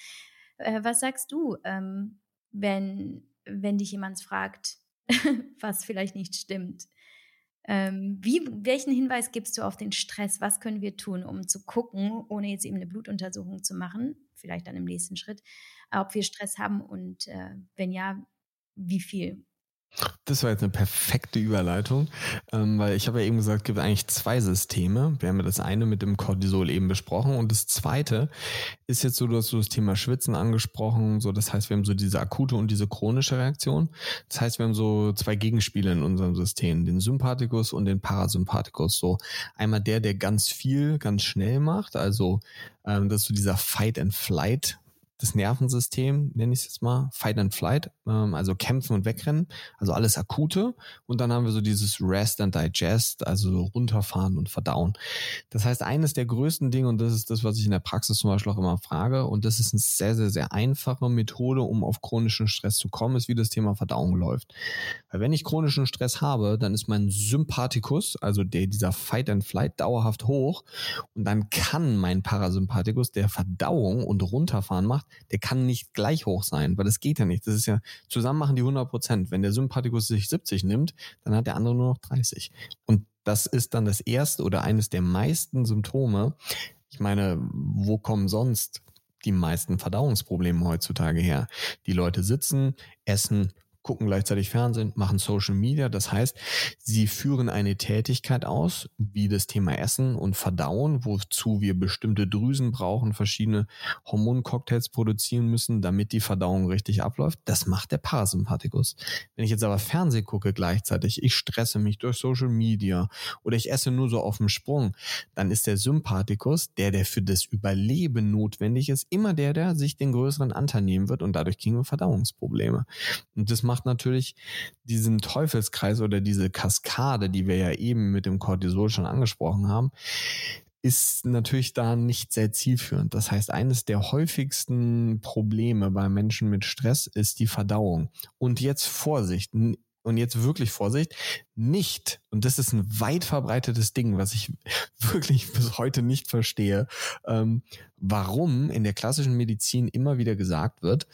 Speaker 1: Äh, was sagst du, ähm, wenn, wenn dich jemand fragt, was vielleicht nicht stimmt? Ähm, wie, welchen Hinweis gibst du auf den Stress? Was können wir tun, um zu gucken, ohne jetzt eben eine Blutuntersuchung zu machen, vielleicht dann im nächsten Schritt, ob wir Stress haben und äh, wenn ja, wie viel?
Speaker 2: Das war jetzt eine perfekte Überleitung, ähm, weil ich habe ja eben gesagt, es gibt eigentlich zwei Systeme. Wir haben ja das eine mit dem Cortisol eben besprochen und das zweite ist jetzt so, du hast so das Thema Schwitzen angesprochen, so das heißt, wir haben so diese akute und diese chronische Reaktion. Das heißt, wir haben so zwei Gegenspiele in unserem System, den Sympathikus und den Parasympathikus. So einmal der, der ganz viel, ganz schnell macht, also ähm, das ist so dieser Fight and Flight das Nervensystem, nenne ich es jetzt mal, Fight and Flight, ähm, also kämpfen und wegrennen, also alles akute. Und dann haben wir so dieses Rest and Digest, also so runterfahren und verdauen. Das heißt, eines der größten Dinge, und das ist das, was ich in der Praxis zum Beispiel auch immer frage, und das ist eine sehr, sehr, sehr einfache Methode, um auf chronischen Stress zu kommen, ist, wie das Thema Verdauung läuft. Weil wenn ich chronischen Stress habe, dann ist mein Sympathikus, also der, dieser Fight and Flight, dauerhaft hoch. Und dann kann mein Parasympathikus, der Verdauung und runterfahren macht, der kann nicht gleich hoch sein, weil das geht ja nicht. Das ist ja, zusammen machen die 100 Prozent. Wenn der Sympathikus sich 70 nimmt, dann hat der andere nur noch 30. Und das ist dann das erste oder eines der meisten Symptome. Ich meine, wo kommen sonst die meisten Verdauungsprobleme heutzutage her? Die Leute sitzen, essen, gucken gleichzeitig Fernsehen, machen Social Media. Das heißt, sie führen eine Tätigkeit aus, wie das Thema Essen und Verdauen, wozu wir bestimmte Drüsen brauchen, verschiedene Hormoncocktails produzieren müssen, damit die Verdauung richtig abläuft. Das macht der Parasympathikus. Wenn ich jetzt aber Fernsehen gucke gleichzeitig, ich stresse mich durch Social Media oder ich esse nur so auf dem Sprung, dann ist der Sympathikus, der, der für das Überleben notwendig ist, immer der, der sich den größeren Anteil nehmen wird und dadurch kriegen wir Verdauungsprobleme. Und das macht macht natürlich diesen Teufelskreis oder diese Kaskade, die wir ja eben mit dem Cortisol schon angesprochen haben, ist natürlich da nicht sehr zielführend. Das heißt, eines der häufigsten Probleme bei Menschen mit Stress ist die Verdauung. Und jetzt Vorsicht, und jetzt wirklich Vorsicht, nicht, und das ist ein weit verbreitetes Ding, was ich wirklich bis heute nicht verstehe, ähm, warum in der klassischen Medizin immer wieder gesagt wird,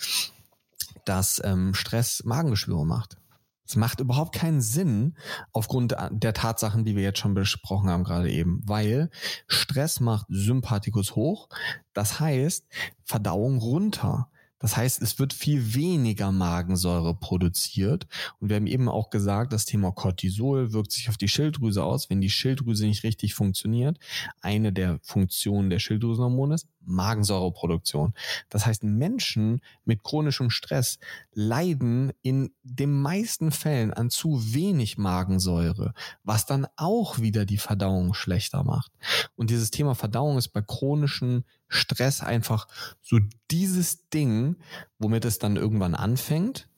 Speaker 2: dass ähm, Stress Magengeschwüre macht. Es macht überhaupt keinen Sinn aufgrund der Tatsachen, die wir jetzt schon besprochen haben gerade eben, weil Stress macht Sympathikus hoch, das heißt Verdauung runter. Das heißt, es wird viel weniger Magensäure produziert. Und wir haben eben auch gesagt, das Thema Cortisol wirkt sich auf die Schilddrüse aus. Wenn die Schilddrüse nicht richtig funktioniert, eine der Funktionen der Schilddrüsenhormone ist Magensäureproduktion. Das heißt, Menschen mit chronischem Stress leiden in den meisten Fällen an zu wenig Magensäure, was dann auch wieder die Verdauung schlechter macht. Und dieses Thema Verdauung ist bei chronischem Stress einfach so dieses Ding, womit es dann irgendwann anfängt,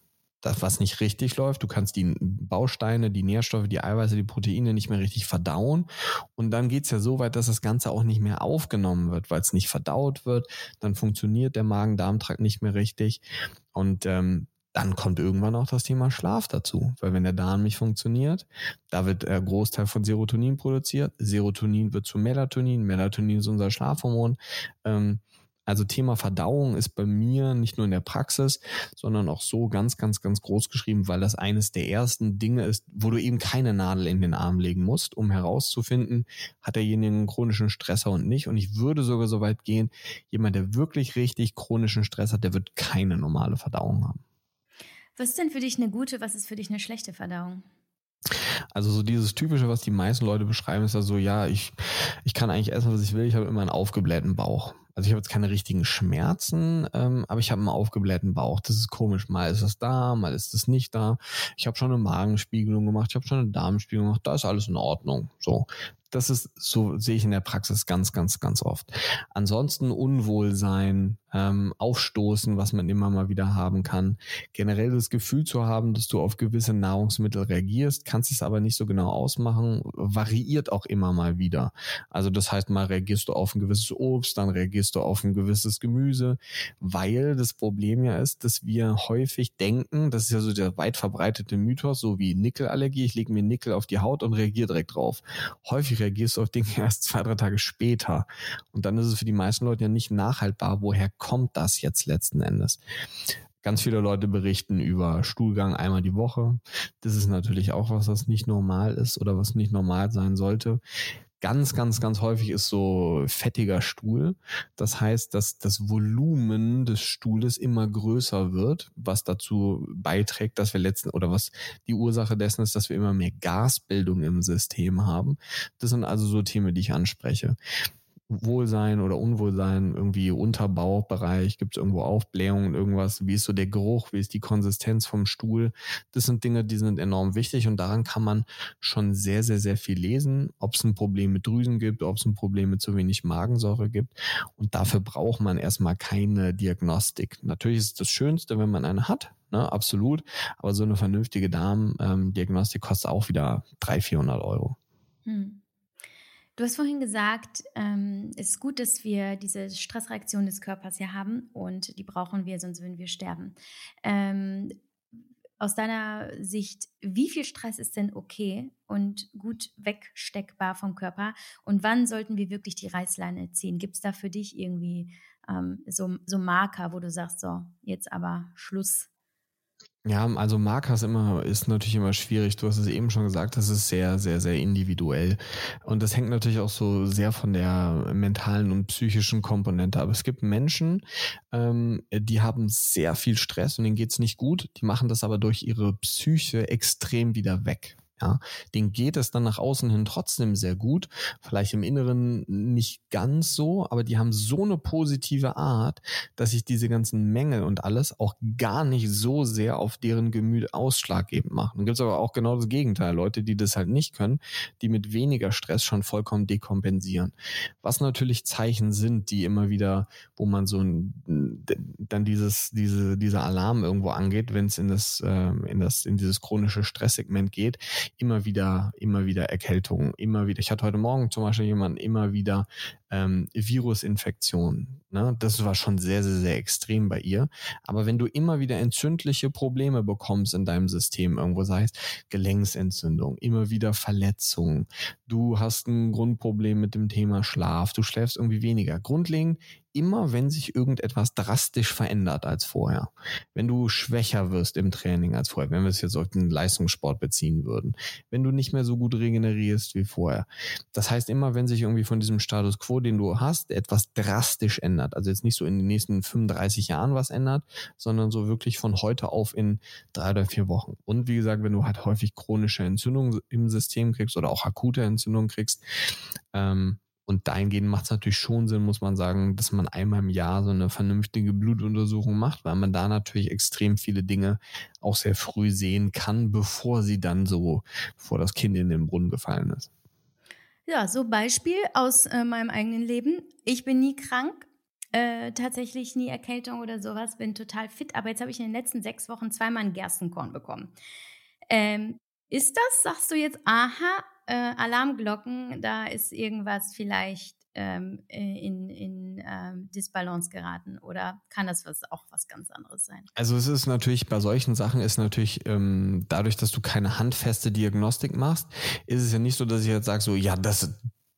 Speaker 2: das, was nicht richtig läuft. Du kannst die Bausteine, die Nährstoffe, die Eiweiße, die Proteine nicht mehr richtig verdauen. Und dann geht's ja so weit, dass das Ganze auch nicht mehr aufgenommen wird, weil es nicht verdaut wird. Dann funktioniert der Magen-Darm-Trakt nicht mehr richtig. Und ähm, dann kommt irgendwann auch das Thema Schlaf dazu, weil wenn der Darm nicht funktioniert, da wird ein Großteil von Serotonin produziert. Serotonin wird zu Melatonin, Melatonin ist unser Schlafhormon. Ähm, also Thema Verdauung ist bei mir nicht nur in der Praxis, sondern auch so ganz, ganz, ganz groß geschrieben, weil das eines der ersten Dinge ist, wo du eben keine Nadel in den Arm legen musst, um herauszufinden, hat derjenige einen chronischen Stresser und nicht. Und ich würde sogar so weit gehen, jemand, der wirklich richtig chronischen Stress hat, der wird keine normale Verdauung haben.
Speaker 1: Was ist denn für dich eine gute, was ist für dich eine schlechte Verdauung?
Speaker 2: Also so dieses typische, was die meisten Leute beschreiben, ist ja so, ja, ich, ich kann eigentlich essen, was ich will, ich habe immer einen aufgeblähten Bauch. Also ich habe jetzt keine richtigen Schmerzen, ähm, aber ich habe einen aufgeblähten Bauch. Das ist komisch. Mal ist das da, mal ist das nicht da. Ich habe schon eine Magenspiegelung gemacht, ich habe schon eine Darmspiegelung gemacht, da ist alles in Ordnung. So, das ist, so sehe ich in der Praxis ganz, ganz, ganz oft. Ansonsten Unwohlsein, ähm, Aufstoßen, was man immer mal wieder haben kann. Generell das Gefühl zu haben, dass du auf gewisse Nahrungsmittel reagierst, kannst es aber nicht so genau ausmachen, variiert auch immer mal wieder. Also das heißt, mal reagierst du auf ein gewisses Obst, dann reagierst du auf ein gewisses Gemüse, weil das Problem ja ist, dass wir häufig denken, das ist ja so der weit verbreitete Mythos, so wie Nickelallergie, ich lege mir Nickel auf die Haut und reagiere direkt drauf. Häufig reagierst du auf Dinge erst zwei, drei Tage später. Und dann ist es für die meisten Leute ja nicht nachhaltbar, woher kommt das jetzt letzten Endes? Ganz viele Leute berichten über Stuhlgang einmal die Woche. Das ist natürlich auch was, was nicht normal ist oder was nicht normal sein sollte. Ganz, ganz, ganz häufig ist so fettiger Stuhl. Das heißt, dass das Volumen des Stuhles immer größer wird, was dazu beiträgt, dass wir letzten oder was die Ursache dessen ist, dass wir immer mehr Gasbildung im System haben. Das sind also so Themen, die ich anspreche. Wohlsein oder Unwohlsein, irgendwie Unterbauchbereich, gibt es irgendwo Aufblähungen, irgendwas, wie ist so der Geruch, wie ist die Konsistenz vom Stuhl. Das sind Dinge, die sind enorm wichtig und daran kann man schon sehr, sehr, sehr viel lesen, ob es ein Problem mit Drüsen gibt, ob es ein Problem mit zu wenig Magensäure gibt. Und dafür braucht man erstmal keine Diagnostik. Natürlich ist es das Schönste, wenn man eine hat, ne, absolut, aber so eine vernünftige Darmdiagnostik kostet auch wieder 300, 400 Euro. Hm.
Speaker 1: Du hast vorhin gesagt, ähm, es ist gut, dass wir diese Stressreaktion des Körpers hier haben und die brauchen wir, sonst würden wir sterben. Ähm, aus deiner Sicht, wie viel Stress ist denn okay und gut wegsteckbar vom Körper? Und wann sollten wir wirklich die Reißleine ziehen? Gibt es da für dich irgendwie ähm, so, so Marker, wo du sagst, so, jetzt aber Schluss?
Speaker 2: Ja, also Marker ist immer, ist natürlich immer schwierig. Du hast es eben schon gesagt, das ist sehr, sehr, sehr individuell. Und das hängt natürlich auch so sehr von der mentalen und psychischen Komponente ab. Es gibt Menschen, ähm, die haben sehr viel Stress und denen geht's nicht gut. Die machen das aber durch ihre Psyche extrem wieder weg. Ja, den geht es dann nach außen hin trotzdem sehr gut. Vielleicht im Inneren nicht ganz so, aber die haben so eine positive Art, dass sich diese ganzen Mängel und alles auch gar nicht so sehr auf deren Gemüt ausschlaggebend machen. Dann gibt es aber auch genau das Gegenteil. Leute, die das halt nicht können, die mit weniger Stress schon vollkommen dekompensieren. Was natürlich Zeichen sind, die immer wieder, wo man so dann dieses, diese, dieser Alarm irgendwo angeht, wenn es in das, äh, in das, in dieses chronische Stresssegment geht immer wieder, immer wieder Erkältungen, immer wieder. Ich hatte heute Morgen zum Beispiel jemanden immer wieder ähm, Virusinfektionen. Ne? Das war schon sehr, sehr, sehr extrem bei ihr. Aber wenn du immer wieder entzündliche Probleme bekommst in deinem System, irgendwo sei es Gelenksentzündung, immer wieder Verletzungen, du hast ein Grundproblem mit dem Thema Schlaf, du schläfst irgendwie weniger. Grundlegend immer, wenn sich irgendetwas drastisch verändert als vorher. Wenn du schwächer wirst im Training als vorher, wenn wir es jetzt auf den Leistungssport beziehen würden, wenn du nicht mehr so gut regenerierst wie vorher. Das heißt immer, wenn sich irgendwie von diesem Status quo, den du hast, etwas drastisch ändert. Also jetzt nicht so in den nächsten 35 Jahren was ändert, sondern so wirklich von heute auf in drei oder vier Wochen. Und wie gesagt, wenn du halt häufig chronische Entzündungen im System kriegst oder auch akute Entzündungen kriegst, ähm, und dahingehend macht es natürlich schon Sinn, muss man sagen, dass man einmal im Jahr so eine vernünftige Blutuntersuchung macht, weil man da natürlich extrem viele Dinge auch sehr früh sehen kann, bevor sie dann so, bevor das Kind in den Brunnen gefallen ist.
Speaker 1: Ja, so Beispiel aus äh, meinem eigenen Leben. Ich bin nie krank, äh, tatsächlich nie Erkältung oder sowas, bin total fit, aber jetzt habe ich in den letzten sechs Wochen zweimal ein Gerstenkorn bekommen. Ähm, ist das, sagst du jetzt, aha, äh, Alarmglocken, da ist irgendwas vielleicht ähm, äh, in, in ähm, Disbalance geraten oder kann das was, auch was ganz anderes sein?
Speaker 2: Also es ist natürlich, bei solchen Sachen ist natürlich, ähm, dadurch, dass du keine handfeste Diagnostik machst, ist es ja nicht so, dass ich jetzt sage, so, ja, das,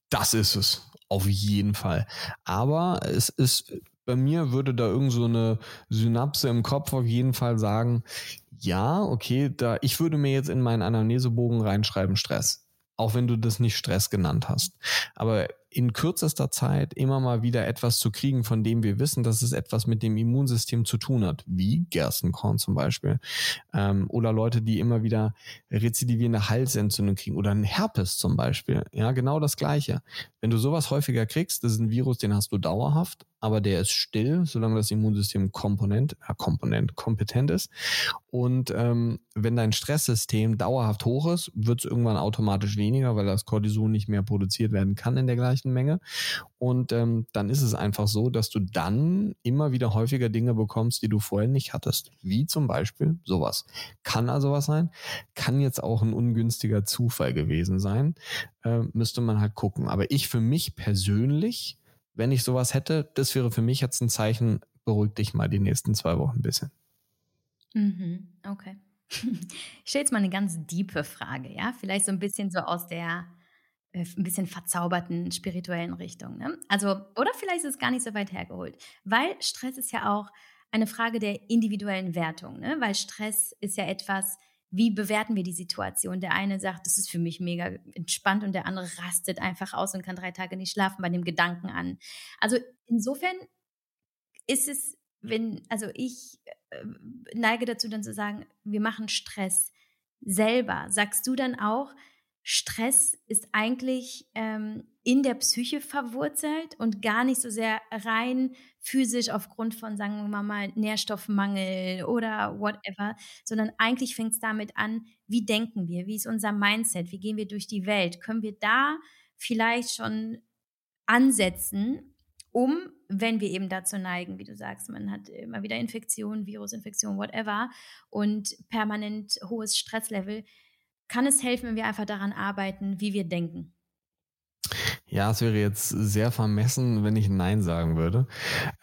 Speaker 2: das ist es. Auf jeden Fall. Aber es ist, bei mir würde da irgend so eine Synapse im Kopf auf jeden Fall sagen, ja, okay, da, ich würde mir jetzt in meinen Anamnesebogen reinschreiben Stress auch wenn du das nicht Stress genannt hast. Aber in kürzester Zeit immer mal wieder etwas zu kriegen, von dem wir wissen, dass es etwas mit dem Immunsystem zu tun hat, wie Gerstenkorn zum Beispiel, ähm, oder Leute, die immer wieder rezidivierende Halsentzündung kriegen oder ein Herpes zum Beispiel. Ja, genau das Gleiche. Wenn du sowas häufiger kriegst, das ist ein Virus, den hast du dauerhaft, aber der ist still, solange das Immunsystem komponent, äh, komponent, kompetent ist. Und ähm, wenn dein Stresssystem dauerhaft hoch ist, wird es irgendwann automatisch weniger, weil das Cortison nicht mehr produziert werden kann in der gleichen Menge. Und ähm, dann ist es einfach so, dass du dann immer wieder häufiger Dinge bekommst, die du vorher nicht hattest. Wie zum Beispiel sowas. Kann also was sein, kann jetzt auch ein ungünstiger Zufall gewesen sein. Äh, müsste man halt gucken. Aber ich für mich persönlich wenn ich sowas hätte, das wäre für mich jetzt ein Zeichen, beruhig dich mal die nächsten zwei Wochen ein bisschen.
Speaker 1: Mhm, okay. Ich stelle jetzt mal eine ganz diepe Frage, ja? Vielleicht so ein bisschen so aus der äh, ein bisschen verzauberten spirituellen Richtung. Ne? Also, oder vielleicht ist es gar nicht so weit hergeholt. Weil Stress ist ja auch eine Frage der individuellen Wertung, ne? Weil Stress ist ja etwas, wie bewerten wir die Situation? Der eine sagt, das ist für mich mega entspannt und der andere rastet einfach aus und kann drei Tage nicht schlafen bei dem Gedanken an. Also insofern ist es, wenn, also ich äh, neige dazu dann zu sagen, wir machen Stress selber. Sagst du dann auch, Stress ist eigentlich ähm, in der Psyche verwurzelt und gar nicht so sehr rein physisch aufgrund von, sagen wir mal, Nährstoffmangel oder whatever, sondern eigentlich fängt es damit an, wie denken wir, wie ist unser Mindset, wie gehen wir durch die Welt, können wir da vielleicht schon ansetzen, um, wenn wir eben dazu neigen, wie du sagst, man hat immer wieder Infektionen, Virusinfektionen, whatever, und permanent hohes Stresslevel, kann es helfen, wenn wir einfach daran arbeiten, wie wir denken?
Speaker 2: Ja, es wäre jetzt sehr vermessen, wenn ich Nein sagen würde.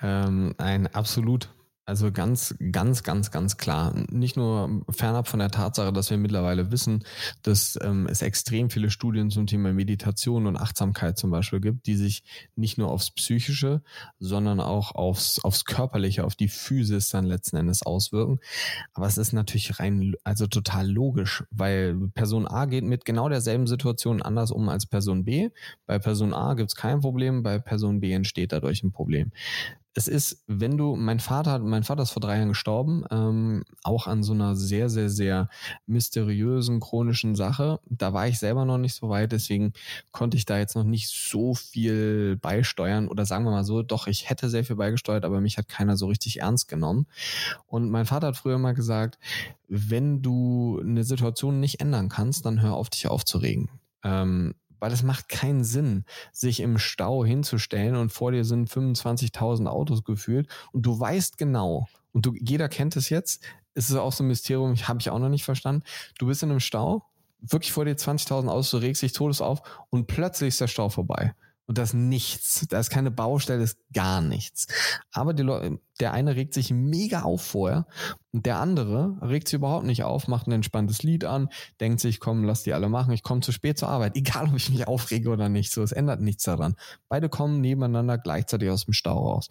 Speaker 2: Ähm, ein absolut also ganz, ganz, ganz, ganz klar. Nicht nur fernab von der Tatsache, dass wir mittlerweile wissen, dass ähm, es extrem viele Studien zum Thema Meditation und Achtsamkeit zum Beispiel gibt, die sich nicht nur aufs Psychische, sondern auch aufs, aufs Körperliche, auf die Physis dann letzten Endes auswirken. Aber es ist natürlich rein, also total logisch, weil Person A geht mit genau derselben Situation anders um als Person B. Bei Person A gibt es kein Problem, bei Person B entsteht dadurch ein Problem es ist, wenn du, mein Vater, mein Vater ist vor drei Jahren gestorben, ähm, auch an so einer sehr, sehr, sehr mysteriösen, chronischen Sache. Da war ich selber noch nicht so weit, deswegen konnte ich da jetzt noch nicht so viel beisteuern oder sagen wir mal so, doch, ich hätte sehr viel beigesteuert, aber mich hat keiner so richtig ernst genommen. Und mein Vater hat früher mal gesagt, wenn du eine Situation nicht ändern kannst, dann hör auf, dich aufzuregen. Ähm, weil es macht keinen Sinn, sich im Stau hinzustellen und vor dir sind 25.000 Autos gefühlt und du weißt genau, und du, jeder kennt es jetzt, es ist auch so ein Mysterium, habe ich auch noch nicht verstanden. Du bist in einem Stau, wirklich vor dir 20.000 Autos, du regst dich todes auf und plötzlich ist der Stau vorbei. Und das nichts. Da ist keine Baustelle, ist gar nichts. Aber die Leute, der eine regt sich mega auf vorher und der andere regt sich überhaupt nicht auf, macht ein entspanntes Lied an, denkt sich, komm, lass die alle machen, ich komme zu spät zur Arbeit. Egal, ob ich mich aufrege oder nicht. So, es ändert nichts daran. Beide kommen nebeneinander gleichzeitig aus dem Stau raus.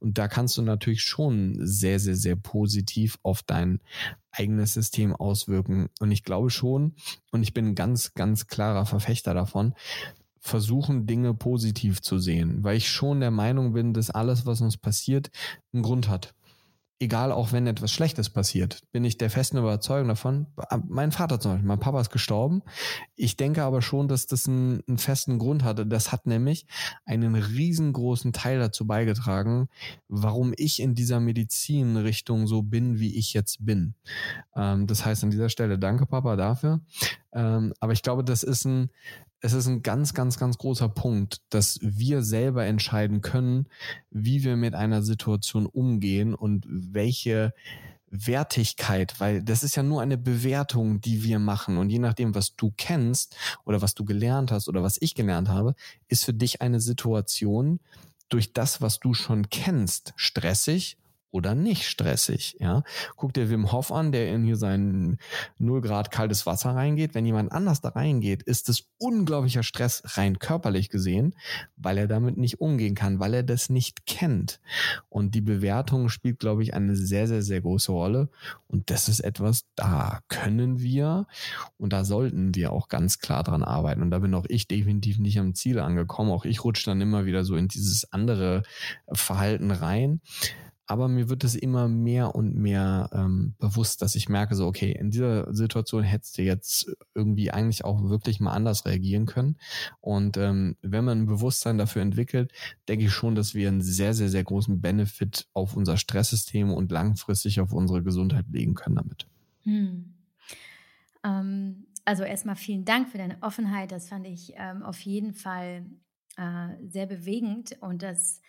Speaker 2: Und da kannst du natürlich schon sehr, sehr, sehr positiv auf dein eigenes System auswirken. Und ich glaube schon, und ich bin ganz, ganz klarer Verfechter davon, versuchen, Dinge positiv zu sehen, weil ich schon der Meinung bin, dass alles, was uns passiert, einen Grund hat. Egal, auch wenn etwas Schlechtes passiert, bin ich der festen Überzeugung davon. Mein Vater zum Beispiel, mein Papa ist gestorben. Ich denke aber schon, dass das einen, einen festen Grund hatte. Das hat nämlich einen riesengroßen Teil dazu beigetragen, warum ich in dieser Medizinrichtung so bin, wie ich jetzt bin. Ähm, das heißt an dieser Stelle danke, Papa, dafür. Ähm, aber ich glaube, das ist ein, es ist ein ganz, ganz, ganz großer Punkt, dass wir selber entscheiden können, wie wir mit einer Situation umgehen und welche Wertigkeit, weil das ist ja nur eine Bewertung, die wir machen. Und je nachdem, was du kennst oder was du gelernt hast oder was ich gelernt habe, ist für dich eine Situation durch das, was du schon kennst, stressig oder nicht stressig. Ja, guck dir Wim Hof an, der in hier sein 0 Grad kaltes Wasser reingeht. Wenn jemand anders da reingeht, ist es unglaublicher Stress rein körperlich gesehen, weil er damit nicht umgehen kann, weil er das nicht kennt. Und die Bewertung spielt, glaube ich, eine sehr, sehr, sehr große Rolle. Und das ist etwas, da können wir und da sollten wir auch ganz klar dran arbeiten. Und da bin auch ich definitiv nicht am Ziel angekommen. Auch ich rutsche dann immer wieder so in dieses andere Verhalten rein aber mir wird es immer mehr und mehr ähm, bewusst, dass ich merke, so, okay, in dieser Situation hättest du jetzt irgendwie eigentlich auch wirklich mal anders reagieren können. Und ähm, wenn man ein Bewusstsein dafür entwickelt, denke ich schon, dass wir einen sehr, sehr, sehr großen Benefit auf unser Stresssystem und langfristig auf unsere Gesundheit legen können damit. Hm.
Speaker 1: Ähm, also erstmal vielen Dank für deine Offenheit. Das fand ich ähm, auf jeden Fall äh, sehr bewegend und das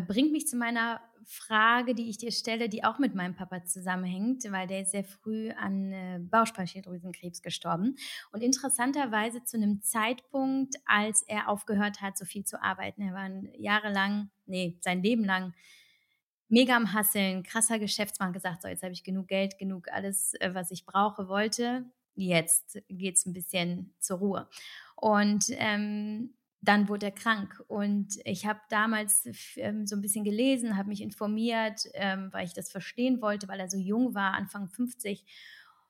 Speaker 1: bringt mich zu meiner Frage, die ich dir stelle, die auch mit meinem Papa zusammenhängt, weil der ist sehr früh an äh, Bauchspeicheldrüsenkrebs gestorben. Und interessanterweise zu einem Zeitpunkt, als er aufgehört hat, so viel zu arbeiten. Er war jahrelang, nee, sein Leben lang mega am Hasseln, krasser Geschäftsmann gesagt, so jetzt habe ich genug Geld, genug alles, äh, was ich brauche, wollte. Jetzt geht es ein bisschen zur Ruhe. Und ähm, dann wurde er krank. Und ich habe damals ähm, so ein bisschen gelesen, habe mich informiert, ähm, weil ich das verstehen wollte, weil er so jung war, Anfang 50.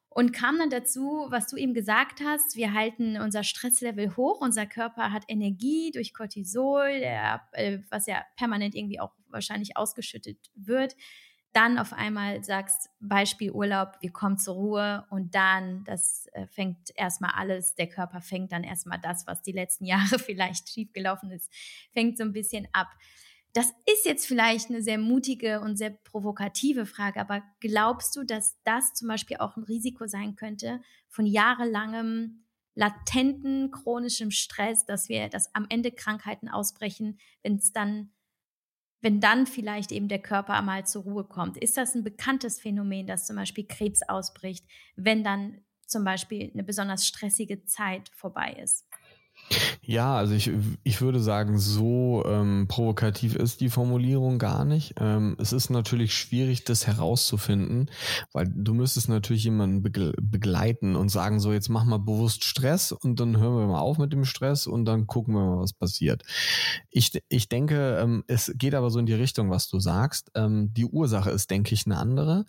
Speaker 1: Und kam dann dazu, was du eben gesagt hast, wir halten unser Stresslevel hoch, unser Körper hat Energie durch Cortisol, der, äh, was ja permanent irgendwie auch wahrscheinlich ausgeschüttet wird dann auf einmal sagst, Beispiel Urlaub, wir kommen zur Ruhe und dann, das äh, fängt erstmal alles, der Körper fängt dann erstmal das, was die letzten Jahre vielleicht schiefgelaufen ist, fängt so ein bisschen ab. Das ist jetzt vielleicht eine sehr mutige und sehr provokative Frage, aber glaubst du, dass das zum Beispiel auch ein Risiko sein könnte von jahrelangem latenten chronischem Stress, dass wir, dass am Ende Krankheiten ausbrechen, wenn es dann wenn dann vielleicht eben der Körper einmal zur Ruhe kommt. Ist das ein bekanntes Phänomen, dass zum Beispiel Krebs ausbricht, wenn dann zum Beispiel eine besonders stressige Zeit vorbei ist?
Speaker 2: Ja, also ich, ich würde sagen, so ähm, provokativ ist die Formulierung gar nicht. Ähm, es ist natürlich schwierig, das herauszufinden, weil du müsstest natürlich jemanden begleiten und sagen, so jetzt mach mal bewusst Stress und dann hören wir mal auf mit dem Stress und dann gucken wir mal, was passiert. Ich, ich denke, ähm, es geht aber so in die Richtung, was du sagst. Ähm, die Ursache ist, denke ich, eine andere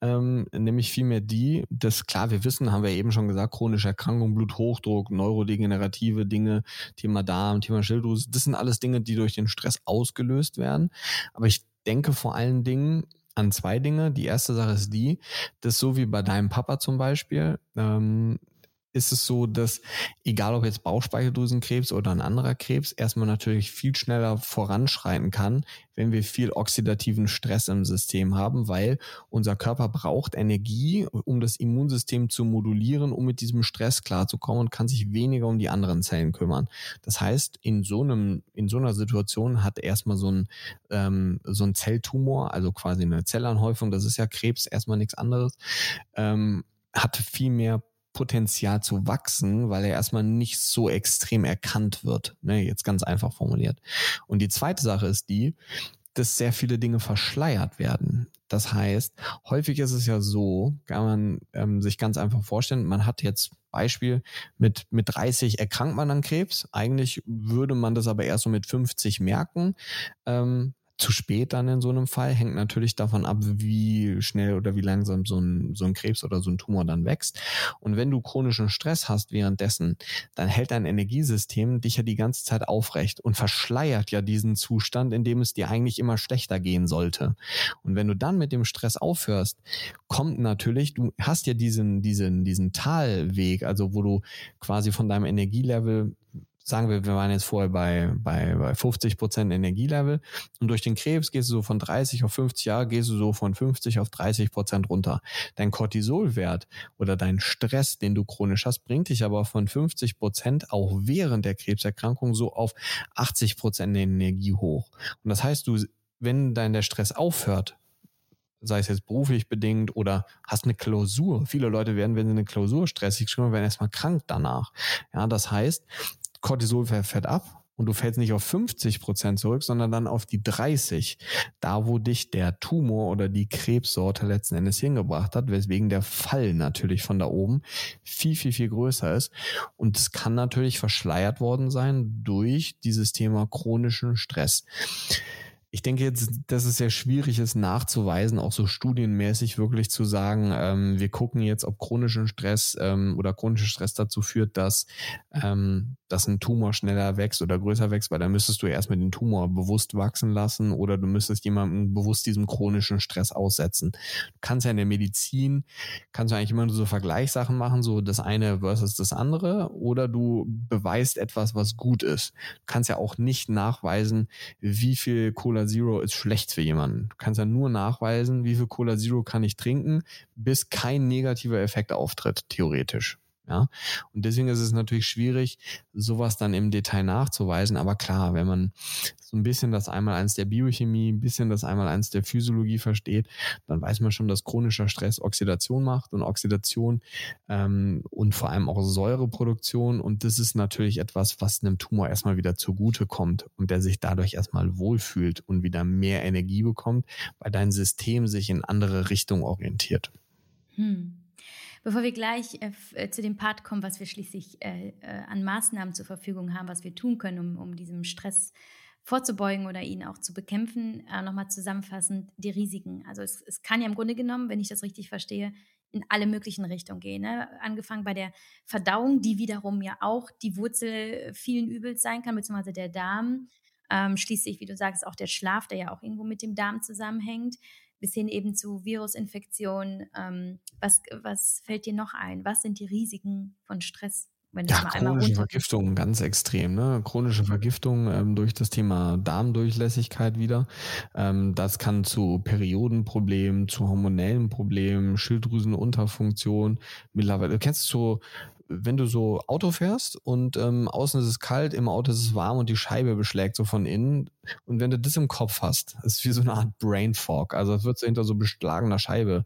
Speaker 2: ähm, nämlich vielmehr die, dass klar, wir wissen, haben wir eben schon gesagt, chronische Erkrankung, Bluthochdruck, neurodegenerative Dinge, Thema Darm, Thema Schilddrüse, das sind alles Dinge, die durch den Stress ausgelöst werden. Aber ich denke vor allen Dingen an zwei Dinge. Die erste Sache ist die, dass so wie bei deinem Papa zum Beispiel, ähm, ist es so, dass egal ob jetzt Bauchspeicheldrüsenkrebs oder ein anderer Krebs, erstmal natürlich viel schneller voranschreiten kann, wenn wir viel oxidativen Stress im System haben, weil unser Körper braucht Energie, um das Immunsystem zu modulieren, um mit diesem Stress klarzukommen und kann sich weniger um die anderen Zellen kümmern. Das heißt, in so einem, in so einer Situation hat erstmal so ein, ähm, so ein Zelltumor, also quasi eine Zellanhäufung, das ist ja Krebs erstmal nichts anderes, ähm, hat viel mehr Potenzial zu wachsen, weil er erstmal nicht so extrem erkannt wird. Ne, jetzt ganz einfach formuliert. Und die zweite Sache ist die, dass sehr viele Dinge verschleiert werden. Das heißt, häufig ist es ja so, kann man ähm, sich ganz einfach vorstellen, man hat jetzt Beispiel, mit, mit 30 erkrankt man an Krebs. Eigentlich würde man das aber erst so mit 50 merken. Ähm, zu spät dann in so einem Fall. Hängt natürlich davon ab, wie schnell oder wie langsam so ein, so ein Krebs oder so ein Tumor dann wächst. Und wenn du chronischen Stress hast währenddessen, dann hält dein Energiesystem dich ja die ganze Zeit aufrecht und verschleiert ja diesen Zustand, in dem es dir eigentlich immer schlechter gehen sollte. Und wenn du dann mit dem Stress aufhörst, kommt natürlich, du hast ja diesen, diesen, diesen Talweg, also wo du quasi von deinem Energielevel sagen wir, wir waren jetzt vorher bei, bei, bei 50 Prozent Energielevel und durch den Krebs gehst du so von 30 auf 50 Jahre, gehst du so von 50 auf 30 Prozent runter. Dein Cortisolwert oder dein Stress, den du chronisch hast, bringt dich aber von 50 Prozent auch während der Krebserkrankung so auf 80 Prozent Energie hoch. Und das heißt, du, wenn dein der Stress aufhört, sei es jetzt beruflich bedingt oder hast eine Klausur. Viele Leute werden, wenn sie eine Klausur stressig schreiben, werden erstmal krank danach. Ja, das heißt, Cortisol fährt ab und du fällst nicht auf 50 Prozent zurück, sondern dann auf die 30. Da, wo dich der Tumor oder die Krebssorte letzten Endes hingebracht hat, weswegen der Fall natürlich von da oben viel, viel, viel größer ist. Und es kann natürlich verschleiert worden sein durch dieses Thema chronischen Stress. Ich denke jetzt, dass es sehr schwierig ist nachzuweisen, auch so studienmäßig wirklich zu sagen, ähm, wir gucken jetzt, ob chronischen Stress ähm, oder chronischer Stress dazu führt, dass, ähm, dass ein Tumor schneller wächst oder größer wächst, weil dann müsstest du erst mit dem Tumor bewusst wachsen lassen oder du müsstest jemandem bewusst diesem chronischen Stress aussetzen. Du kannst ja in der Medizin, kannst du eigentlich immer nur so Vergleichssachen machen, so das eine versus das andere oder du beweist etwas, was gut ist. Du kannst ja auch nicht nachweisen, wie viel Cola Cola Zero ist schlecht für jemanden. Du kannst ja nur nachweisen, wie viel Cola Zero kann ich trinken, bis kein negativer Effekt auftritt, theoretisch. Ja, und deswegen ist es natürlich schwierig, sowas dann im Detail nachzuweisen. Aber klar, wenn man so ein bisschen das einmal eins der Biochemie, ein bisschen das einmal eins der Physiologie versteht, dann weiß man schon, dass chronischer Stress Oxidation macht und Oxidation ähm, und vor allem auch Säureproduktion. Und das ist natürlich etwas, was einem Tumor erstmal wieder zugute kommt und der sich dadurch erstmal wohlfühlt und wieder mehr Energie bekommt, weil dein System sich in andere Richtungen orientiert.
Speaker 1: Hm. Bevor wir gleich äh, äh, zu dem Part kommen, was wir schließlich äh, äh, an Maßnahmen zur Verfügung haben, was wir tun können, um, um diesem Stress vorzubeugen oder ihn auch zu bekämpfen, äh, nochmal zusammenfassend die Risiken. Also es, es kann ja im Grunde genommen, wenn ich das richtig verstehe, in alle möglichen Richtungen gehen. Ne? Angefangen bei der Verdauung, die wiederum ja auch die Wurzel vielen Übels sein kann, beziehungsweise der Darm. Ähm, schließlich, wie du sagst, auch der Schlaf, der ja auch irgendwo mit dem Darm zusammenhängt bis hin eben zu Virusinfektionen. Ähm, was, was fällt dir noch ein? Was sind die Risiken von Stress?
Speaker 2: Wenn ja, chronische Vergiftung ganz extrem, ne? Chronische Vergiftung ähm, durch das Thema Darmdurchlässigkeit wieder. Ähm, das kann zu Periodenproblemen, zu hormonellen Problemen, Schilddrüsenunterfunktion. Mittlerweile kennst du so wenn du so Auto fährst und ähm, außen ist es kalt, im Auto ist es warm und die Scheibe beschlägt so von innen. Und wenn du das im Kopf hast, ist wie so eine Art Brain Fog. Also es wird so hinter so beschlagener Scheibe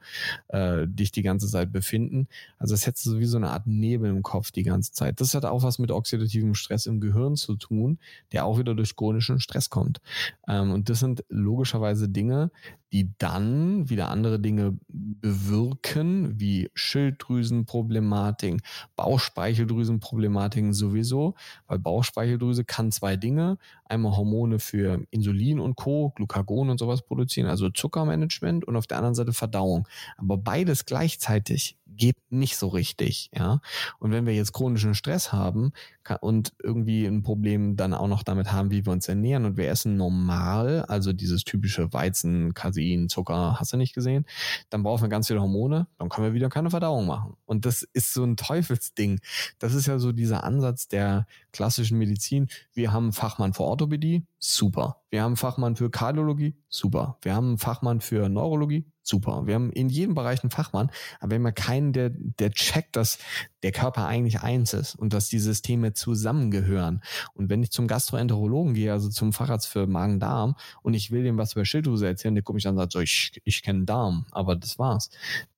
Speaker 2: äh, dich die ganze Zeit befinden. Also es hättest du wie so eine Art Nebel im Kopf die ganze Zeit. Das hat auch was mit oxidativem Stress im Gehirn zu tun, der auch wieder durch chronischen Stress kommt. Ähm, und das sind logischerweise Dinge, die dann wieder andere Dinge bewirken, wie Schilddrüsenproblematiken, Bauchspeicheldrüsenproblematiken sowieso, weil Bauchspeicheldrüse kann zwei Dinge, einmal Hormone für Insulin und Co., Glucagon und sowas produzieren, also Zuckermanagement und auf der anderen Seite Verdauung. Aber beides gleichzeitig geht nicht so richtig, ja. Und wenn wir jetzt chronischen Stress haben und irgendwie ein Problem dann auch noch damit haben, wie wir uns ernähren und wir essen normal, also dieses typische Weizen, Casein, Zucker, hast du nicht gesehen, dann brauchen wir ganz viele Hormone, dann können wir wieder keine Verdauung machen. Und das ist so ein Teufelsding. Das ist ja so dieser Ansatz der klassischen Medizin. Wir haben einen Fachmann für Orthopädie, super. Wir haben einen Fachmann für Kardiologie, super. Wir haben einen Fachmann für Neurologie, super. Wir haben in jedem Bereich einen Fachmann, aber wir haben ja keinen, der, der checkt, dass der Körper eigentlich eins ist und dass die Systeme zusammengehören. Und wenn ich zum Gastroenterologen gehe, also zum Facharzt für Magen-Darm, und ich will dem was über Schilddrüse erzählen, der guckt mich an und sagt so, ich, ich kenne Darm, aber das war's.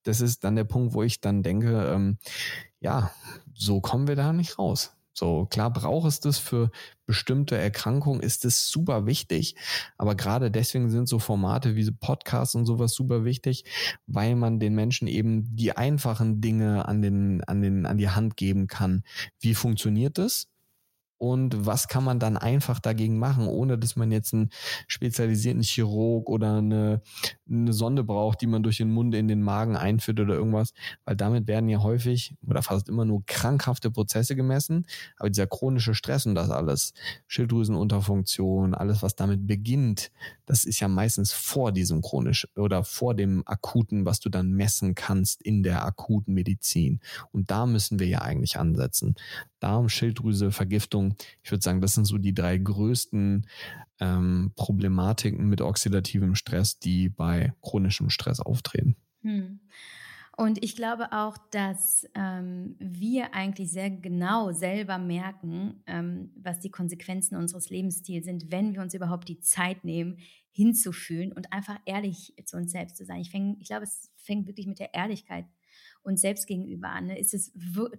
Speaker 2: Das ist dann der Punkt, wo ich dann denke, ähm, ja, so kommen wir da nicht raus. So, klar braucht es das für bestimmte Erkrankungen, ist es super wichtig. Aber gerade deswegen sind so Formate wie Podcasts und sowas super wichtig, weil man den Menschen eben die einfachen Dinge an den, an den, an die Hand geben kann. Wie funktioniert das? Und was kann man dann einfach dagegen machen, ohne dass man jetzt einen spezialisierten Chirurg oder eine, eine Sonde braucht, die man durch den Mund in den Magen einführt oder irgendwas, weil damit werden ja häufig oder fast immer nur krankhafte Prozesse gemessen, aber dieser chronische Stress und das alles, Schilddrüsenunterfunktion, alles was damit beginnt, das ist ja meistens vor diesem chronisch oder vor dem akuten, was du dann messen kannst in der akuten Medizin und da müssen wir ja eigentlich ansetzen. Darm, Schilddrüse, Vergiftung. Ich würde sagen, das sind so die drei größten ähm, Problematiken mit oxidativem Stress, die bei chronischem Stress auftreten. Hm.
Speaker 1: Und ich glaube auch, dass ähm, wir eigentlich sehr genau selber merken, ähm, was die Konsequenzen unseres Lebensstils sind, wenn wir uns überhaupt die Zeit nehmen, hinzufühlen und einfach ehrlich zu uns selbst zu sein. Ich, fäng, ich glaube, es fängt wirklich mit der Ehrlichkeit uns selbst gegenüber an. Ne? Ist es,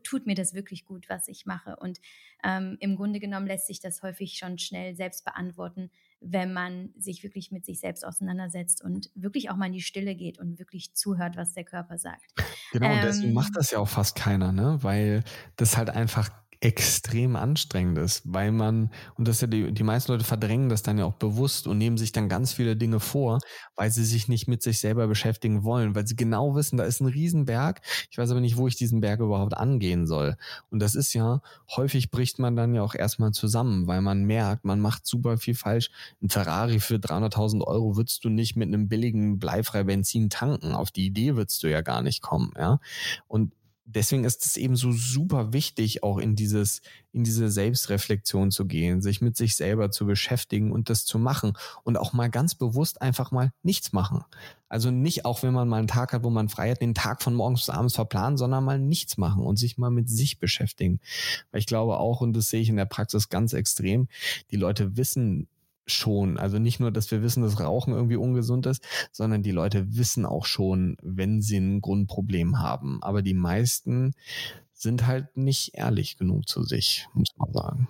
Speaker 1: tut mir das wirklich gut, was ich mache? Und ähm, im Grunde genommen lässt sich das häufig schon schnell selbst beantworten, wenn man sich wirklich mit sich selbst auseinandersetzt und wirklich auch mal in die Stille geht und wirklich zuhört, was der Körper sagt.
Speaker 2: Genau, ähm, deswegen macht das ja auch fast keiner, ne? Weil das halt einfach extrem anstrengend ist, weil man, und das ja die, die meisten Leute verdrängen das dann ja auch bewusst und nehmen sich dann ganz viele Dinge vor, weil sie sich nicht mit sich selber beschäftigen wollen, weil sie genau wissen, da ist ein Riesenberg, ich weiß aber nicht, wo ich diesen Berg überhaupt angehen soll. Und das ist ja, häufig bricht man dann ja auch erstmal zusammen, weil man merkt, man macht super viel falsch. Ein Ferrari für 300.000 Euro würdest du nicht mit einem billigen bleifrei Benzin tanken. Auf die Idee würdest du ja gar nicht kommen, ja. Und deswegen ist es eben so super wichtig, auch in dieses, in diese Selbstreflexion zu gehen, sich mit sich selber zu beschäftigen und das zu machen und auch mal ganz bewusst einfach mal nichts machen. Also nicht auch, wenn man mal einen Tag hat, wo man frei hat, den Tag von morgens bis abends verplanen, sondern mal nichts machen und sich mal mit sich beschäftigen. Weil ich glaube auch, und das sehe ich in der Praxis ganz extrem, die Leute wissen schon. Also nicht nur, dass wir wissen, dass Rauchen irgendwie ungesund ist, sondern die Leute wissen auch schon, wenn sie ein Grundproblem haben. Aber die meisten sind halt nicht ehrlich genug zu sich, muss man sagen.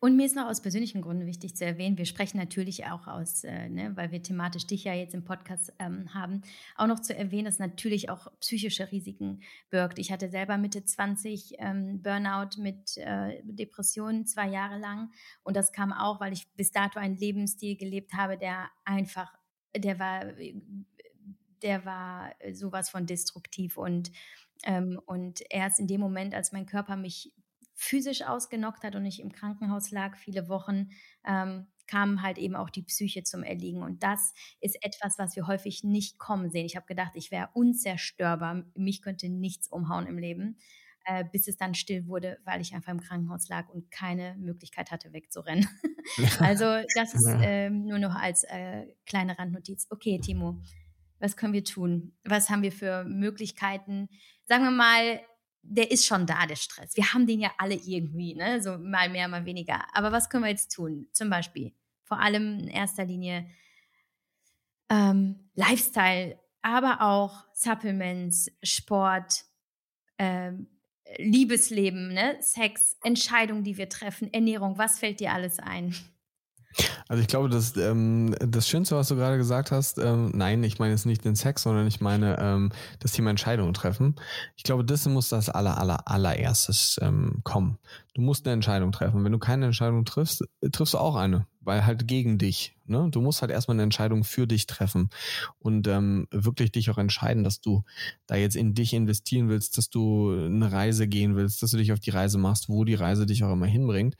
Speaker 1: Und mir ist noch aus persönlichen Gründen wichtig zu erwähnen, wir sprechen natürlich auch aus, äh, ne, weil wir thematisch dich ja jetzt im Podcast ähm, haben, auch noch zu erwähnen, dass natürlich auch psychische Risiken birgt. Ich hatte selber Mitte 20 ähm, Burnout mit äh, Depressionen zwei Jahre lang und das kam auch, weil ich bis dato einen Lebensstil gelebt habe, der einfach, der war, der war sowas von destruktiv und ähm, und erst in dem Moment, als mein Körper mich physisch ausgenockt hat und ich im Krankenhaus lag viele Wochen, ähm, kam halt eben auch die Psyche zum Erliegen. Und das ist etwas, was wir häufig nicht kommen sehen. Ich habe gedacht, ich wäre unzerstörbar, mich könnte nichts umhauen im Leben, äh, bis es dann still wurde, weil ich einfach im Krankenhaus lag und keine Möglichkeit hatte, wegzurennen. also das ist ähm, nur noch als äh, kleine Randnotiz. Okay, Timo, was können wir tun? Was haben wir für Möglichkeiten? Sagen wir mal, der ist schon da, der Stress. Wir haben den ja alle irgendwie, ne? so mal mehr, mal weniger. Aber was können wir jetzt tun? Zum Beispiel, vor allem in erster Linie ähm, Lifestyle, aber auch Supplements, Sport, ähm, Liebesleben, ne? Sex, Entscheidungen, die wir treffen, Ernährung. Was fällt dir alles ein?
Speaker 2: Also ich glaube, das, ähm, das Schönste, was du gerade gesagt hast, ähm, nein, ich meine jetzt nicht den Sex, sondern ich meine ähm, das Thema Entscheidungen treffen. Ich glaube, das muss das aller, aller, allererstes ähm, kommen. Du musst eine Entscheidung treffen. Wenn du keine Entscheidung triffst, triffst du auch eine weil halt gegen dich. Ne? Du musst halt erstmal eine Entscheidung für dich treffen und ähm, wirklich dich auch entscheiden, dass du da jetzt in dich investieren willst, dass du eine Reise gehen willst, dass du dich auf die Reise machst, wo die Reise dich auch immer hinbringt,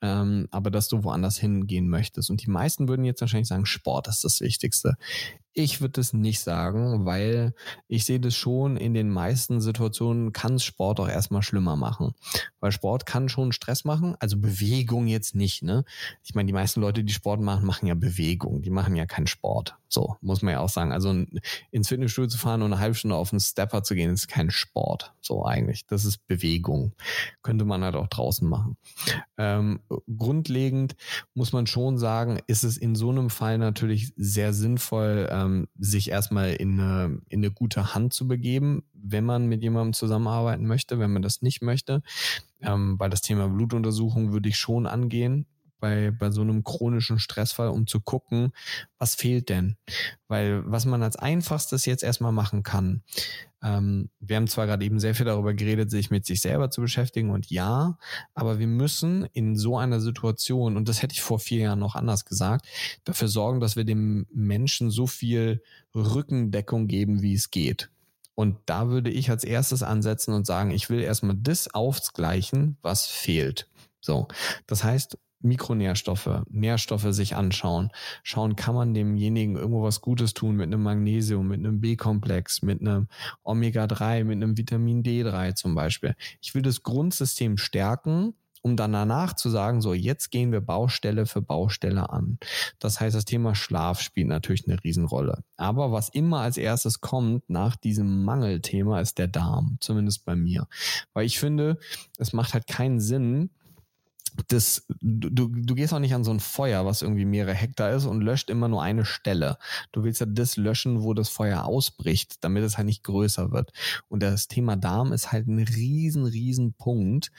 Speaker 2: ähm, aber dass du woanders hingehen möchtest. Und die meisten würden jetzt wahrscheinlich sagen, Sport ist das Wichtigste. Ich würde das nicht sagen, weil ich sehe das schon in den meisten Situationen kann Sport auch erstmal schlimmer machen. Weil Sport kann schon Stress machen, also Bewegung jetzt nicht, ne? Ich meine, die meisten Leute, die Sport machen, machen ja Bewegung, die machen ja keinen Sport. So, muss man ja auch sagen. Also ins Fitnessstudio zu fahren und eine halbe Stunde auf einen Stepper zu gehen, ist kein Sport. So eigentlich. Das ist Bewegung. Könnte man halt auch draußen machen. Ähm, grundlegend muss man schon sagen, ist es in so einem Fall natürlich sehr sinnvoll, ähm, sich erstmal in eine, in eine gute Hand zu begeben, wenn man mit jemandem zusammenarbeiten möchte, wenn man das nicht möchte. Ähm, weil das Thema Blutuntersuchung würde ich schon angehen bei, bei so einem chronischen Stressfall, um zu gucken, was fehlt denn? Weil was man als einfachstes jetzt erstmal machen kann, ähm, wir haben zwar gerade eben sehr viel darüber geredet, sich mit sich selber zu beschäftigen und ja, aber wir müssen in so einer Situation, und das hätte ich vor vier Jahren noch anders gesagt, dafür sorgen, dass wir dem Menschen so viel Rückendeckung geben, wie es geht. Und da würde ich als erstes ansetzen und sagen, ich will erstmal das aufgleichen, was fehlt. So. Das heißt, Mikronährstoffe, Nährstoffe sich anschauen. Schauen, kann man demjenigen irgendwo was Gutes tun mit einem Magnesium, mit einem B-Komplex, mit einem Omega-3, mit einem Vitamin D3 zum Beispiel. Ich will das Grundsystem stärken, um dann danach zu sagen, so jetzt gehen wir Baustelle für Baustelle an. Das heißt, das Thema Schlaf spielt natürlich eine Riesenrolle. Aber was immer als erstes kommt nach diesem Mangelthema ist der Darm, zumindest bei mir. Weil ich finde, es macht halt keinen Sinn, das, du, du gehst auch nicht an so ein Feuer, was irgendwie mehrere Hektar ist und löscht immer nur eine Stelle. Du willst ja das löschen, wo das Feuer ausbricht, damit es halt nicht größer wird. Und das Thema Darm ist halt ein riesen, riesen Punkt,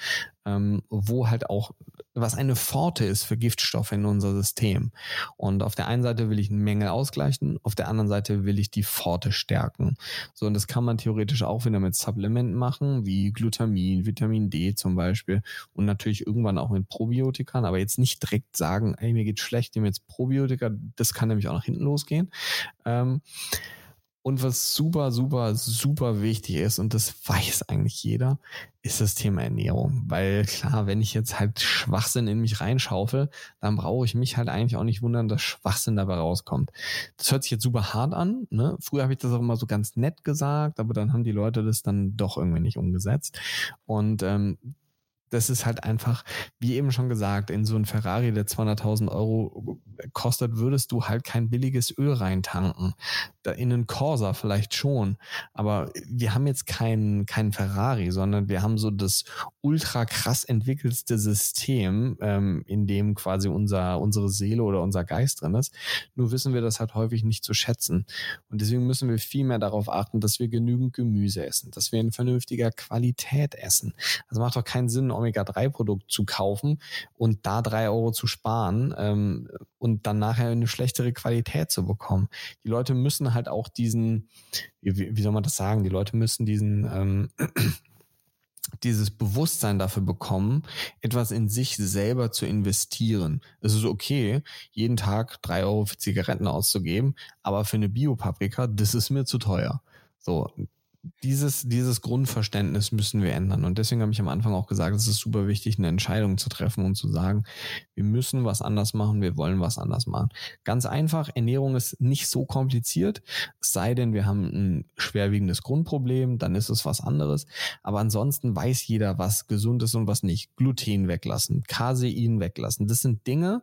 Speaker 2: ähm, wo halt auch was eine Pforte ist für Giftstoffe in unser System. Und auf der einen Seite will ich eine Menge ausgleichen, auf der anderen Seite will ich die Pforte stärken. So, und das kann man theoretisch auch wieder mit Supplementen machen, wie Glutamin, Vitamin D zum Beispiel und natürlich irgendwann auch mit Probiotikern, aber jetzt nicht direkt sagen, ey, mir geht's schlecht, nehme jetzt Probiotika, das kann nämlich auch nach hinten losgehen. Ähm, und was super, super, super wichtig ist, und das weiß eigentlich jeder, ist das Thema Ernährung. Weil klar, wenn ich jetzt halt Schwachsinn in mich reinschaufel, dann brauche ich mich halt eigentlich auch nicht wundern, dass Schwachsinn dabei rauskommt. Das hört sich jetzt super hart an. Ne? Früher habe ich das auch immer so ganz nett gesagt, aber dann haben die Leute das dann doch irgendwie nicht umgesetzt. Und ähm, das ist halt einfach, wie eben schon gesagt, in so ein Ferrari, der 200.000 Euro kostet, würdest du halt kein billiges Öl reintanken. Da in einen Corsa vielleicht schon, aber wir haben jetzt keinen kein Ferrari, sondern wir haben so das ultra krass entwickelste System, ähm, in dem quasi unser, unsere Seele oder unser Geist drin ist. Nur wissen wir das halt häufig nicht zu schätzen. Und deswegen müssen wir viel mehr darauf achten, dass wir genügend Gemüse essen, dass wir in vernünftiger Qualität essen. Also macht doch keinen Sinn, Omega-3-Produkt zu kaufen und da drei Euro zu sparen ähm, und dann nachher eine schlechtere Qualität zu bekommen. Die Leute müssen halt auch diesen, wie, wie soll man das sagen, die Leute müssen diesen ähm, dieses Bewusstsein dafür bekommen, etwas in sich selber zu investieren. Es ist okay, jeden Tag drei Euro für Zigaretten auszugeben, aber für eine Biopaprika, das ist mir zu teuer. So, dieses, dieses Grundverständnis müssen wir ändern. Und deswegen habe ich am Anfang auch gesagt, es ist super wichtig, eine Entscheidung zu treffen und zu sagen, wir müssen was anders machen, wir wollen was anders machen. Ganz einfach, Ernährung ist nicht so kompliziert, es sei denn, wir haben ein schwerwiegendes Grundproblem, dann ist es was anderes. Aber ansonsten weiß jeder, was gesund ist und was nicht. Gluten weglassen, Casein weglassen. Das sind Dinge,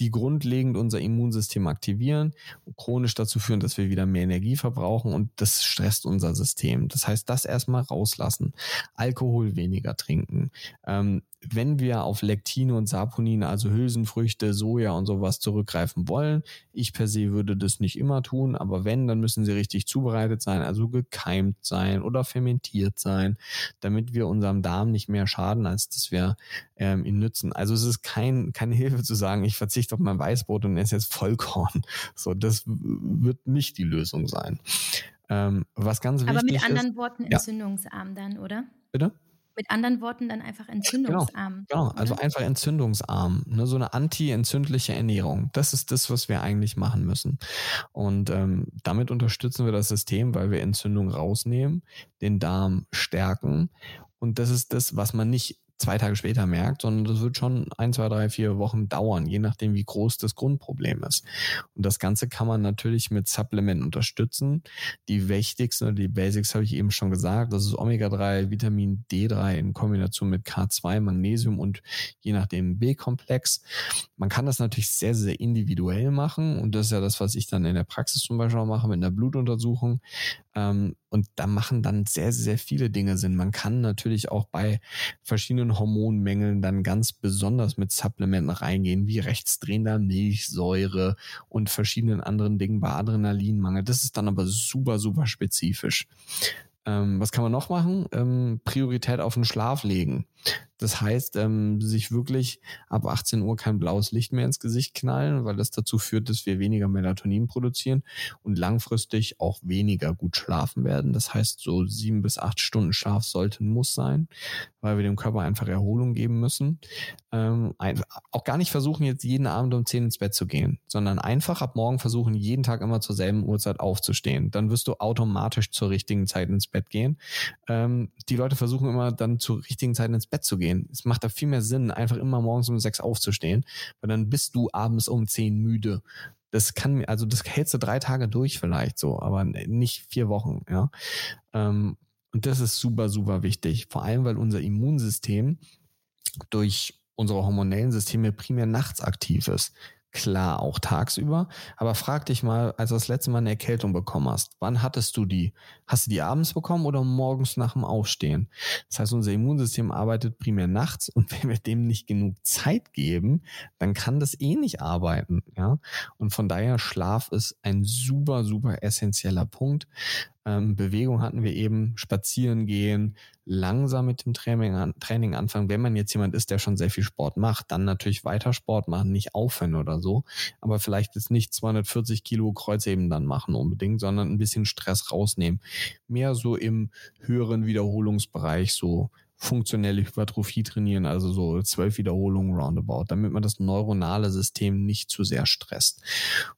Speaker 2: die grundlegend unser Immunsystem aktivieren chronisch dazu führen, dass wir wieder mehr Energie verbrauchen und das stresst unser System nehmen. Das heißt, das erstmal rauslassen. Alkohol weniger trinken. Ähm, wenn wir auf Lektine und Saponin, also Hülsenfrüchte, Soja und sowas zurückgreifen wollen, ich per se würde das nicht immer tun, aber wenn, dann müssen sie richtig zubereitet sein, also gekeimt sein oder fermentiert sein, damit wir unserem Darm nicht mehr schaden, als dass wir ähm, ihn nützen. Also es ist kein, keine Hilfe zu sagen, ich verzichte auf mein Weißbrot und esse jetzt Vollkorn. So, das wird nicht die Lösung sein. Ähm, was ganz wichtig ist.
Speaker 1: Aber mit anderen
Speaker 2: ist,
Speaker 1: Worten entzündungsarm ja. dann, oder?
Speaker 2: Bitte?
Speaker 1: Mit anderen Worten dann einfach entzündungsarm.
Speaker 2: Genau, genau. also einfach entzündungsarm. Ne? So eine anti-entzündliche Ernährung. Das ist das, was wir eigentlich machen müssen. Und ähm, damit unterstützen wir das System, weil wir Entzündung rausnehmen, den Darm stärken. Und das ist das, was man nicht zwei Tage später merkt, sondern das wird schon ein, zwei, drei, vier Wochen dauern, je nachdem, wie groß das Grundproblem ist. Und das Ganze kann man natürlich mit Supplementen unterstützen. Die wichtigsten oder die Basics habe ich eben schon gesagt. Das ist Omega-3, Vitamin D3 in Kombination mit K2, Magnesium und je nachdem B-Komplex. Man kann das natürlich sehr, sehr individuell machen und das ist ja das, was ich dann in der Praxis zum Beispiel auch mache mit einer Blutuntersuchung. Ähm, und da machen dann sehr, sehr viele Dinge Sinn. Man kann natürlich auch bei verschiedenen Hormonmängeln dann ganz besonders mit Supplementen reingehen, wie rechtsdrehender Milchsäure und verschiedenen anderen Dingen bei Adrenalinmangel. Das ist dann aber super, super spezifisch. Ähm, was kann man noch machen? Ähm, Priorität auf den Schlaf legen. Das heißt, ähm, sich wirklich ab 18 Uhr kein blaues Licht mehr ins Gesicht knallen, weil das dazu führt, dass wir weniger Melatonin produzieren und langfristig auch weniger gut schlafen werden. Das heißt, so sieben bis acht Stunden Schlaf sollten muss sein, weil wir dem Körper einfach Erholung geben müssen. Ähm, auch gar nicht versuchen, jetzt jeden Abend um 10 ins Bett zu gehen, sondern einfach ab morgen versuchen, jeden Tag immer zur selben Uhrzeit aufzustehen. Dann wirst du automatisch zur richtigen Zeit ins Bett gehen. Ähm, die Leute versuchen immer dann zur richtigen Zeit ins Bett zu gehen. Es macht da viel mehr Sinn, einfach immer morgens um sechs aufzustehen, weil dann bist du abends um zehn müde. Das kann, also das hältst du drei Tage durch vielleicht so, aber nicht vier Wochen, ja. Ähm, und das ist super, super wichtig. Vor allem, weil unser Immunsystem durch unsere hormonellen Systeme primär nachts aktiv ist. Klar, auch tagsüber. Aber frag dich mal, als du das letzte Mal eine Erkältung bekommen hast, wann hattest du die? Hast du die abends bekommen oder morgens nach dem Aufstehen? Das heißt, unser Immunsystem arbeitet primär nachts und wenn wir dem nicht genug Zeit geben, dann kann das eh nicht arbeiten, ja. Und von daher Schlaf ist ein super, super essentieller Punkt. Ähm, Bewegung hatten wir eben, spazieren gehen, langsam mit dem Training, an, Training anfangen. Wenn man jetzt jemand ist, der schon sehr viel Sport macht, dann natürlich weiter Sport machen, nicht aufhören oder so. Aber vielleicht jetzt nicht 240 Kilo Kreuzheben dann machen unbedingt, sondern ein bisschen Stress rausnehmen. Mehr so im höheren Wiederholungsbereich, so funktionelle Hypertrophie trainieren, also so zwölf Wiederholungen roundabout, damit man das neuronale System nicht zu sehr stresst.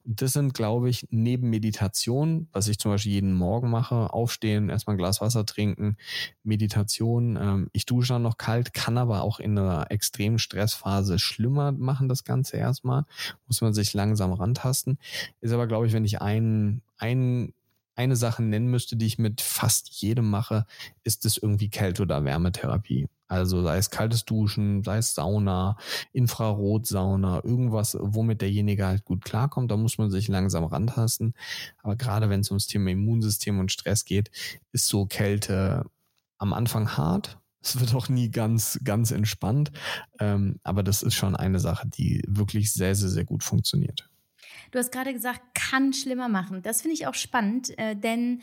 Speaker 2: Und das sind, glaube ich, neben Meditation, was ich zum Beispiel jeden Morgen mache, aufstehen, erstmal ein Glas Wasser trinken, Meditation, ähm, ich dusche dann noch kalt, kann aber auch in einer extremen Stressphase schlimmer machen, das Ganze erstmal, muss man sich langsam rantasten. Ist aber, glaube ich, wenn ich einen, einen eine Sache nennen müsste, die ich mit fast jedem mache, ist es irgendwie Kälte- oder Wärmetherapie. Also sei es kaltes Duschen, sei es Sauna, Infrarotsauna, irgendwas, womit derjenige halt gut klarkommt. Da muss man sich langsam rantasten. Aber gerade wenn es ums Thema Immunsystem und Stress geht, ist so Kälte am Anfang hart. Es wird auch nie ganz, ganz entspannt. Ähm, aber das ist schon eine Sache, die wirklich sehr, sehr, sehr gut funktioniert.
Speaker 1: Du hast gerade gesagt, kann schlimmer machen. Das finde ich auch spannend, äh, denn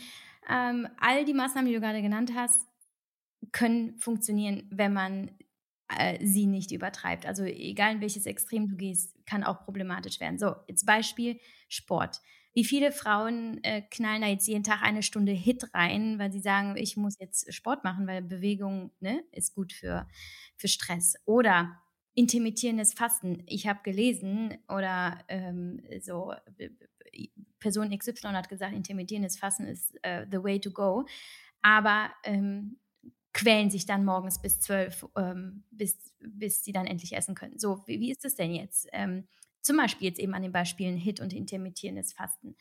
Speaker 1: ähm, all die Maßnahmen, die du gerade genannt hast, können funktionieren, wenn man äh, sie nicht übertreibt. Also egal in welches Extrem du gehst, kann auch problematisch werden. So, jetzt Beispiel Sport. Wie viele Frauen äh, knallen da jetzt jeden Tag eine Stunde Hit rein, weil sie sagen, ich muss jetzt Sport machen, weil Bewegung ne, ist gut für, für Stress. Oder intermittierendes Fasten. Ich habe gelesen oder ähm, so Person XY hat gesagt, intermittierendes Fasten ist uh, the way to go, aber ähm, quälen sich dann morgens bis zwölf, ähm, bis, bis sie dann endlich essen können. So, wie, wie ist das denn jetzt? Ähm, zum Beispiel jetzt eben an den Beispielen Hit und intermittierendes Fasten.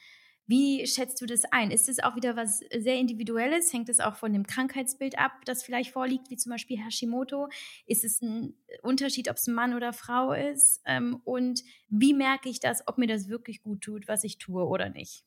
Speaker 1: Wie schätzt du das ein? Ist es auch wieder was sehr Individuelles? Hängt es auch von dem Krankheitsbild ab, das vielleicht vorliegt, wie zum Beispiel Hashimoto? Ist es ein Unterschied, ob es ein Mann oder Frau ist? Ähm, und wie merke ich das, ob mir das wirklich gut tut, was ich tue oder nicht?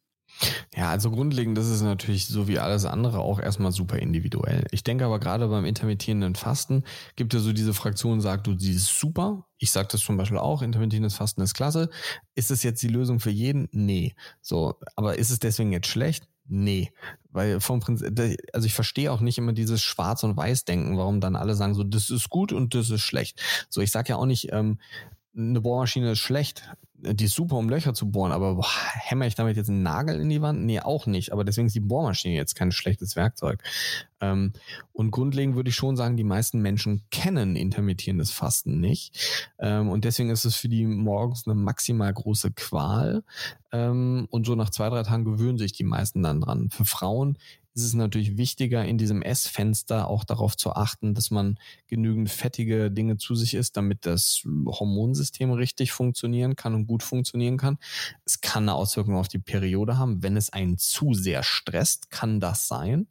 Speaker 2: Ja, also grundlegend, das ist natürlich so wie alles andere auch erstmal super individuell. Ich denke aber gerade beim intermittierenden Fasten gibt es so diese Fraktion, sagt du, sie ist super. Ich sage das zum Beispiel auch, intermittierendes Fasten ist klasse. Ist es jetzt die Lösung für jeden? Nee. So, aber ist es deswegen jetzt schlecht? Nee, weil vom Prinzip, also ich verstehe auch nicht immer dieses Schwarz- und Weiß-Denken, warum dann alle sagen so, das ist gut und das ist schlecht. So, ich sage ja auch nicht, ähm, eine Bohrmaschine ist schlecht. Die ist super, um Löcher zu bohren, aber boah, hämmer ich damit jetzt einen Nagel in die Wand? Nee, auch nicht. Aber deswegen ist die Bohrmaschine jetzt kein schlechtes Werkzeug. Ähm, und grundlegend würde ich schon sagen, die meisten Menschen kennen intermittierendes Fasten nicht. Ähm, und deswegen ist es für die morgens eine maximal große Qual. Ähm, und so nach zwei, drei Tagen gewöhnen sich die meisten dann dran. Für Frauen ist es natürlich wichtiger, in diesem Essfenster auch darauf zu achten, dass man genügend fettige Dinge zu sich isst, damit das Hormonsystem richtig funktionieren kann und gut funktionieren kann. Es kann eine Auswirkung auf die Periode haben. Wenn es einen zu sehr stresst, kann das sein.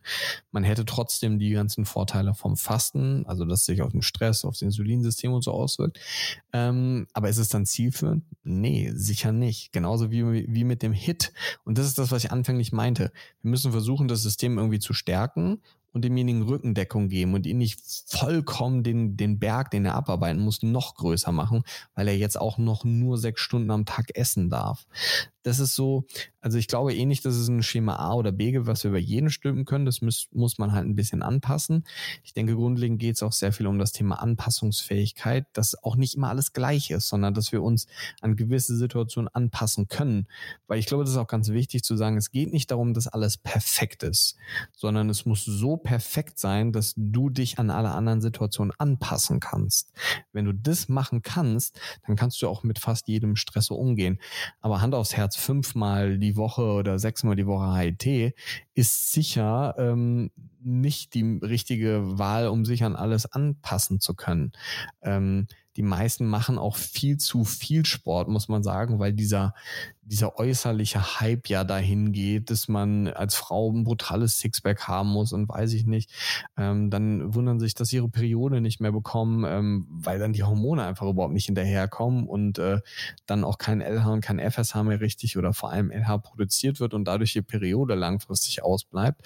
Speaker 2: Man hätte trotzdem die ganzen Vorteile vom Fasten, also dass sich auf den Stress, auf das Insulinsystem und so auswirkt. Ähm, aber ist es dann zielführend? Nee, sicher nicht. Genauso wie, wie mit dem Hit. Und das ist das, was ich anfänglich meinte. Wir müssen versuchen, das System irgendwie zu stärken und demjenigen Rückendeckung geben und ihn nicht vollkommen den, den Berg, den er abarbeiten muss, noch größer machen, weil er jetzt auch noch nur sechs Stunden am Tag essen darf. Das ist so, also ich glaube eh nicht, dass es ein Schema A oder B gibt, was wir über jeden stülpen können. Das muss, muss man halt ein bisschen anpassen. Ich denke, grundlegend geht es auch sehr viel um das Thema Anpassungsfähigkeit, dass auch nicht immer alles gleich ist, sondern dass wir uns an gewisse Situationen anpassen können. Weil ich glaube, das ist auch ganz wichtig zu sagen, es geht nicht darum, dass alles perfekt ist, sondern es muss so perfekt sein, dass du dich an alle anderen Situationen anpassen kannst. Wenn du das machen kannst, dann kannst du auch mit fast jedem Stress umgehen. Aber Hand aufs Herz, fünfmal die Woche oder sechsmal die Woche HIT ist sicher ähm, nicht die richtige Wahl, um sich an alles anpassen zu können. Ähm, die meisten machen auch viel zu viel Sport, muss man sagen, weil dieser, dieser äußerliche Hype ja dahin geht, dass man als Frau ein brutales Sixpack haben muss und weiß ich nicht. Ähm, dann wundern sich, dass sie ihre Periode nicht mehr bekommen, ähm, weil dann die Hormone einfach überhaupt nicht hinterherkommen und äh, dann auch kein LH und kein FSH mehr richtig oder vor allem LH produziert wird und dadurch die Periode langfristig ausbleibt.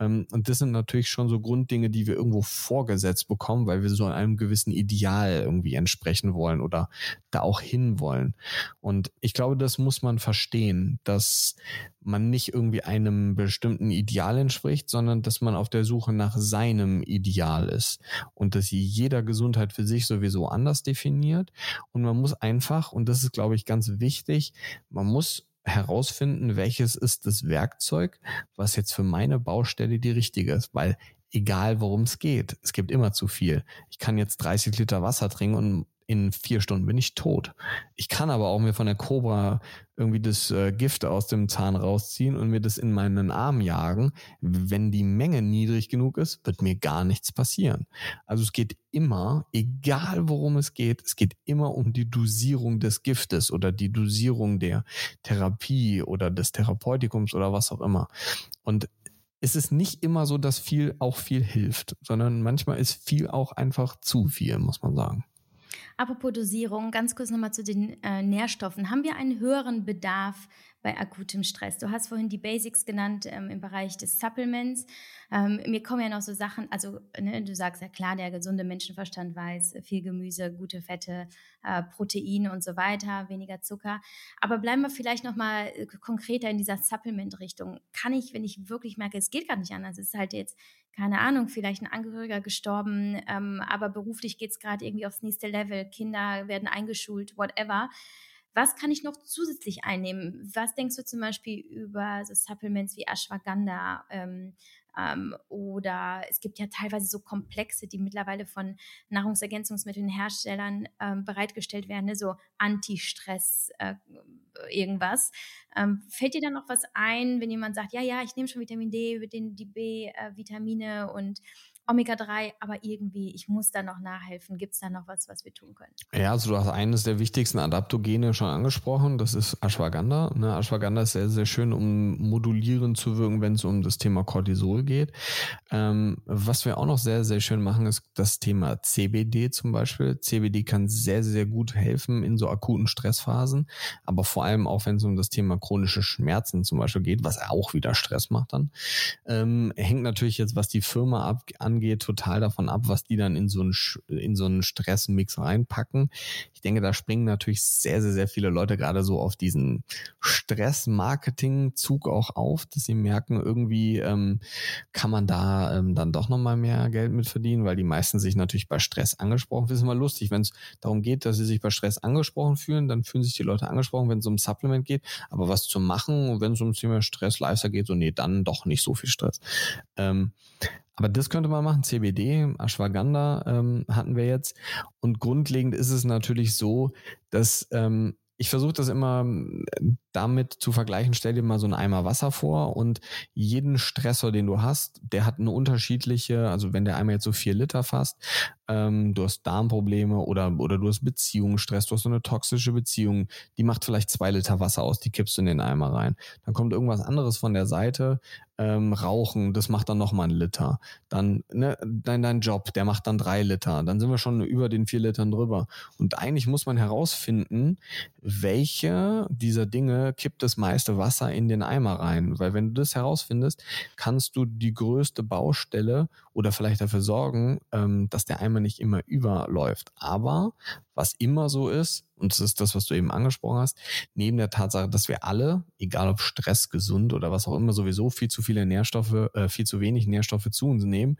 Speaker 2: Ähm, und das sind natürlich schon so Grunddinge, die wir irgendwo vorgesetzt bekommen, weil wir so einem gewissen Ideal irgendwie entsprechen sprechen wollen oder da auch hin wollen. Und ich glaube, das muss man verstehen, dass man nicht irgendwie einem bestimmten Ideal entspricht, sondern dass man auf der Suche nach seinem Ideal ist und dass jeder Gesundheit für sich sowieso anders definiert. Und man muss einfach, und das ist, glaube ich, ganz wichtig, man muss herausfinden, welches ist das Werkzeug, was jetzt für meine Baustelle die richtige ist, weil egal worum es geht, es gibt immer zu viel. Ich kann jetzt 30 Liter Wasser trinken und in vier Stunden bin ich tot. Ich kann aber auch mir von der Cobra irgendwie das äh, Gift aus dem Zahn rausziehen und mir das in meinen Arm jagen. Wenn die Menge niedrig genug ist, wird mir gar nichts passieren. Also es geht immer, egal worum es geht, es geht immer um die Dosierung des Giftes oder die Dosierung der Therapie oder des Therapeutikum oder was auch immer. Und es ist nicht immer so, dass viel auch viel hilft, sondern manchmal ist viel auch einfach zu viel, muss man sagen.
Speaker 1: Apropos Dosierung, ganz kurz nochmal zu den äh, Nährstoffen. Haben wir einen höheren Bedarf bei akutem Stress? Du hast vorhin die Basics genannt ähm, im Bereich des Supplements. Ähm, mir kommen ja noch so Sachen, also ne, du sagst ja klar, der gesunde Menschenverstand weiß, viel Gemüse, gute Fette, äh, Proteine und so weiter, weniger Zucker. Aber bleiben wir vielleicht nochmal äh, konkreter in dieser Supplement-Richtung. Kann ich, wenn ich wirklich merke, es geht gar nicht anders, es ist halt jetzt, keine Ahnung, vielleicht ein Angehöriger gestorben, ähm, aber beruflich geht es gerade irgendwie aufs nächste Level, Kinder werden eingeschult, whatever. Was kann ich noch zusätzlich einnehmen? Was denkst du zum Beispiel über so Supplements wie Ashwagandha? Ähm, ähm, oder es gibt ja teilweise so Komplexe, die mittlerweile von Nahrungsergänzungsmittelherstellern ähm, bereitgestellt werden, ne? so Anti-Stress äh, irgendwas. Ähm, fällt dir da noch was ein, wenn jemand sagt, ja, ja, ich nehme schon Vitamin D, die B-Vitamine äh, und Omega-3, aber irgendwie, ich muss da noch nachhelfen. Gibt es da noch was, was wir tun können?
Speaker 2: Ja, also du hast eines der wichtigsten Adaptogene schon angesprochen, das ist Ashwagandha. Ne? Ashwagandha ist sehr, sehr schön, um modulierend zu wirken, wenn es um das Thema Cortisol geht. Ähm, was wir auch noch sehr, sehr schön machen, ist das Thema CBD zum Beispiel. CBD kann sehr, sehr gut helfen in so akuten Stressphasen, aber vor allem auch, wenn es um das Thema chronische Schmerzen zum Beispiel geht, was auch wieder Stress macht dann. Ähm, hängt natürlich jetzt, was die Firma ab, an angeht, total davon ab, was die dann in so einen, in so einen Stressmix reinpacken. Ich denke, da springen natürlich sehr, sehr, sehr viele Leute gerade so auf diesen Stress-Marketing-Zug auch auf, dass sie merken, irgendwie ähm, kann man da ähm, dann doch nochmal mehr Geld mit verdienen, weil die meisten sich natürlich bei Stress angesprochen. Das ist immer lustig, wenn es darum geht, dass sie sich bei Stress angesprochen fühlen, dann fühlen sich die Leute angesprochen, wenn es um Supplement geht. Aber was zu machen, wenn es um Thema Stress, Lifestyle geht, so nee, dann doch nicht so viel Stress. Ähm, aber das könnte man machen. CBD, Ashwagandha ähm, hatten wir jetzt. Und grundlegend ist es natürlich so, dass ähm, ich versuche das immer äh, damit zu vergleichen. Stell dir mal so einen Eimer Wasser vor und jeden Stressor, den du hast, der hat eine unterschiedliche, also wenn der Eimer jetzt so vier Liter fasst, ähm, du hast Darmprobleme oder, oder du hast Beziehungsstress, du hast so eine toxische Beziehung, die macht vielleicht zwei Liter Wasser aus, die kippst du in den Eimer rein. Dann kommt irgendwas anderes von der Seite, ähm, Rauchen, das macht dann nochmal einen Liter. Dann ne, dein, dein Job, der macht dann drei Liter. Dann sind wir schon über den vier Litern drüber. Und eigentlich muss man herausfinden, welche dieser Dinge kippt das meiste Wasser in den Eimer rein. Weil wenn du das herausfindest, kannst du die größte Baustelle oder vielleicht dafür sorgen, ähm, dass der Eimer nicht immer überläuft. Aber was immer so ist, und das ist das, was du eben angesprochen hast, neben der Tatsache, dass wir alle, egal ob Stress, gesund oder was auch immer, sowieso viel zu viele Nährstoffe, äh, viel zu wenig Nährstoffe zu uns nehmen,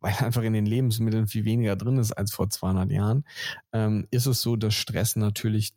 Speaker 2: weil einfach in den Lebensmitteln viel weniger drin ist als vor 200 Jahren, ähm, ist es so, dass Stress natürlich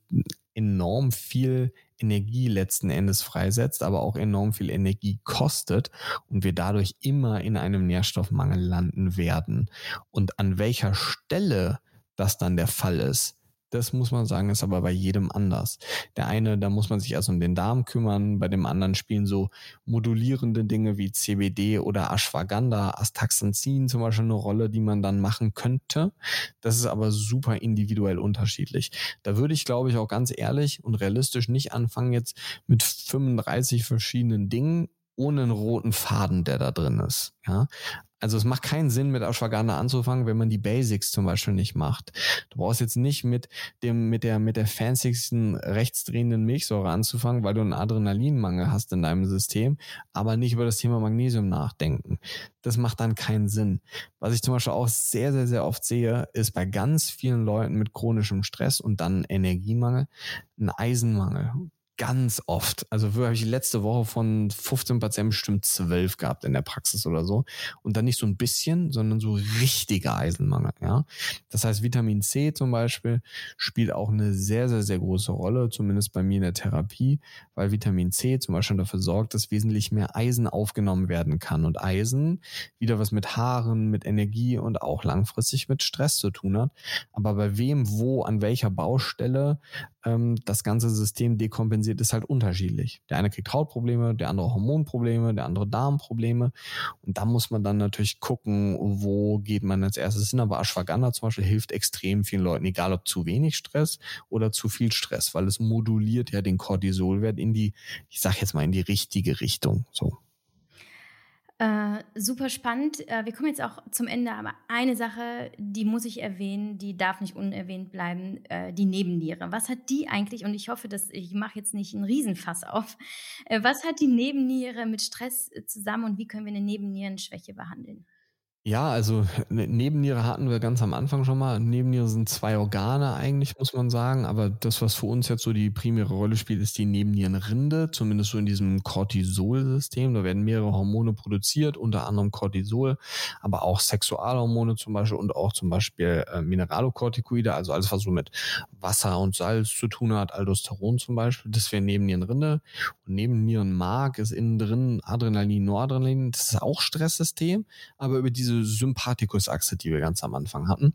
Speaker 2: enorm viel Energie letzten Endes freisetzt, aber auch enorm viel Energie kostet und wir dadurch immer in einem Nährstoffmangel landen werden. Und an welcher Stelle das dann der Fall ist, das muss man sagen, ist aber bei jedem anders. Der eine, da muss man sich erst um den Darm kümmern, bei dem anderen spielen so modulierende Dinge wie CBD oder Ashwagandha, Astaxanthin zum Beispiel eine Rolle, die man dann machen könnte. Das ist aber super individuell unterschiedlich. Da würde ich, glaube ich, auch ganz ehrlich und realistisch nicht anfangen jetzt mit 35 verschiedenen Dingen ohne einen roten Faden, der da drin ist. Ja, also es macht keinen Sinn, mit Ashwagandha anzufangen, wenn man die Basics zum Beispiel nicht macht. Du brauchst jetzt nicht mit dem, mit der, mit der fancysten rechtsdrehenden Milchsäure anzufangen, weil du einen Adrenalinmangel hast in deinem System, aber nicht über das Thema Magnesium nachdenken. Das macht dann keinen Sinn. Was ich zum Beispiel auch sehr, sehr, sehr oft sehe, ist bei ganz vielen Leuten mit chronischem Stress und dann Energiemangel ein Eisenmangel ganz oft. Also habe ich letzte Woche von 15 Patienten bestimmt 12 gehabt in der Praxis oder so. Und dann nicht so ein bisschen, sondern so richtiger Eisenmangel. Ja, Das heißt, Vitamin C zum Beispiel spielt auch eine sehr, sehr, sehr große Rolle, zumindest bei mir in der Therapie, weil Vitamin C zum Beispiel dafür sorgt, dass wesentlich mehr Eisen aufgenommen werden kann. Und Eisen wieder was mit Haaren, mit Energie und auch langfristig mit Stress zu tun hat. Aber bei wem, wo, an welcher Baustelle ähm, das ganze System dekompensiert, ist halt unterschiedlich. Der eine kriegt Hautprobleme, der andere Hormonprobleme, der andere Darmprobleme. Und da muss man dann natürlich gucken, wo geht man als erstes hin. Aber Ashwagandha zum Beispiel hilft extrem vielen Leuten, egal ob zu wenig Stress oder zu viel Stress, weil es moduliert ja den Cortisolwert in die, ich sag jetzt mal, in die richtige Richtung. So.
Speaker 1: Äh, super spannend. Äh, wir kommen jetzt auch zum Ende, aber eine Sache, die muss ich erwähnen, die darf nicht unerwähnt bleiben, äh, die Nebenniere. Was hat die eigentlich, und ich hoffe, dass ich mache jetzt nicht einen Riesenfass auf, äh, was hat die Nebenniere mit Stress zusammen und wie können wir eine Nebennierenschwäche behandeln?
Speaker 2: Ja, also ne, Nebenniere hatten wir ganz am Anfang schon mal. Nebenniere sind zwei Organe eigentlich, muss man sagen. Aber das, was für uns jetzt so die primäre Rolle spielt, ist die Nebennierenrinde, zumindest so in diesem Cortisol-System. Da werden mehrere Hormone produziert, unter anderem Cortisol, aber auch Sexualhormone zum Beispiel und auch zum Beispiel äh, Mineralokortikoide, also alles, was so mit Wasser und Salz zu tun hat, Aldosteron zum Beispiel, das wäre Nebennierenrinde. Und Nebennierenmark ist innen drin Adrenalin, Noradrenalin, das ist auch Stresssystem, aber über diese diese Sympathikusachse, die wir ganz am Anfang hatten.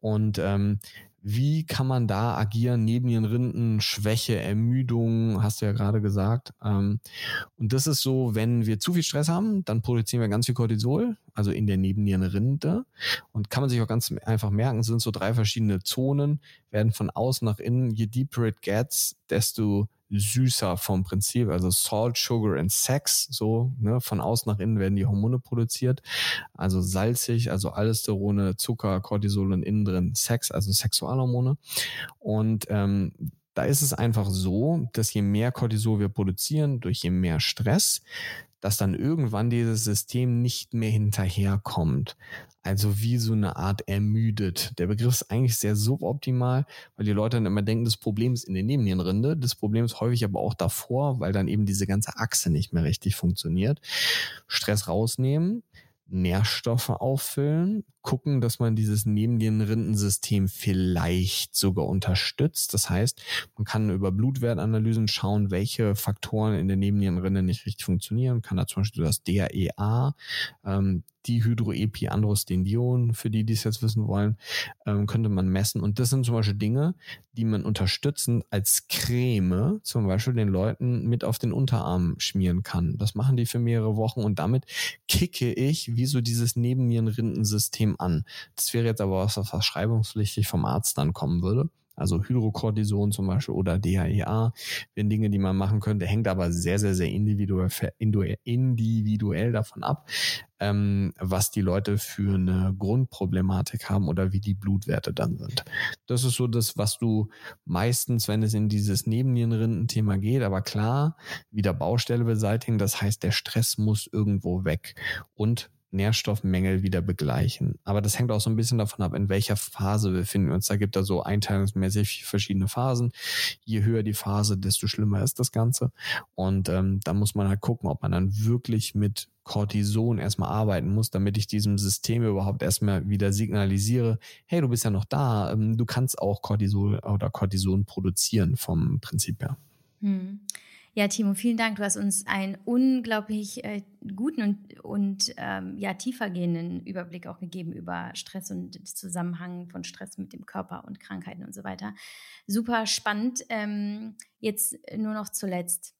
Speaker 2: Und ähm, wie kann man da agieren? Nebennierenrinden, Schwäche, Ermüdung, hast du ja gerade gesagt. Ähm, und das ist so, wenn wir zu viel Stress haben, dann produzieren wir ganz viel Cortisol, also in der Nebennierenrinde. Und kann man sich auch ganz einfach merken, sind so drei verschiedene Zonen, werden von außen nach innen. Je deeper it gets, desto süßer vom Prinzip, also Salt, Sugar and Sex, so, ne, von außen nach innen werden die Hormone produziert, also salzig, also Aldosterone, Zucker, Cortisol und innen drin Sex, also Sexualhormone und ähm, da ist es einfach so, dass je mehr Cortisol wir produzieren, durch je mehr Stress, dass dann irgendwann dieses System nicht mehr hinterherkommt. Also wie so eine Art ermüdet. Der Begriff ist eigentlich sehr suboptimal, weil die Leute dann immer denken, das Problem ist in der Nebennierenrinde. Das Problem ist häufig aber auch davor, weil dann eben diese ganze Achse nicht mehr richtig funktioniert. Stress rausnehmen, Nährstoffe auffüllen, gucken, dass man dieses Nebennierenrindensystem vielleicht sogar unterstützt. Das heißt, man kann über Blutwertanalysen schauen, welche Faktoren in der Nebennierenrinde nicht richtig funktionieren. Kann da zum Beispiel das DAEA, ähm, Dihydroepiandrostendion, für die, die es jetzt wissen wollen, ähm, könnte man messen. Und das sind zum Beispiel Dinge, die man unterstützend als Creme zum Beispiel den Leuten mit auf den Unterarm schmieren kann. Das machen die für mehrere Wochen und damit kicke ich wie so dieses Nebennierenrindensystem an. Das wäre jetzt aber was, was verschreibungspflichtig vom Arzt dann kommen würde. Also Hydrocortison zum Beispiel oder DHEA wären Dinge, die man machen könnte, hängt aber sehr, sehr, sehr individuell, individuell davon ab, ähm, was die Leute für eine Grundproblematik haben oder wie die Blutwerte dann sind. Das ist so das, was du meistens, wenn es in dieses Nebennierenrindenthema geht, aber klar, wieder Baustelle beseitigen, das heißt, der Stress muss irgendwo weg. Und Nährstoffmängel wieder begleichen. Aber das hängt auch so ein bisschen davon ab, in welcher Phase wir befinden uns. Da gibt da so einteilungsmäßig verschiedene Phasen. Je höher die Phase, desto schlimmer ist das Ganze. Und ähm, da muss man halt gucken, ob man dann wirklich mit Cortison erstmal arbeiten muss, damit ich diesem System überhaupt erstmal wieder signalisiere, hey, du bist ja noch da, ähm, du kannst auch Cortisol oder Cortison produzieren vom Prinzip her. Hm.
Speaker 1: Ja, Timo, vielen Dank. Du hast uns einen unglaublich äh, guten und, und ähm, ja, tiefergehenden Überblick auch gegeben über Stress und den Zusammenhang von Stress mit dem Körper und Krankheiten und so weiter. Super spannend. Ähm, jetzt nur noch zuletzt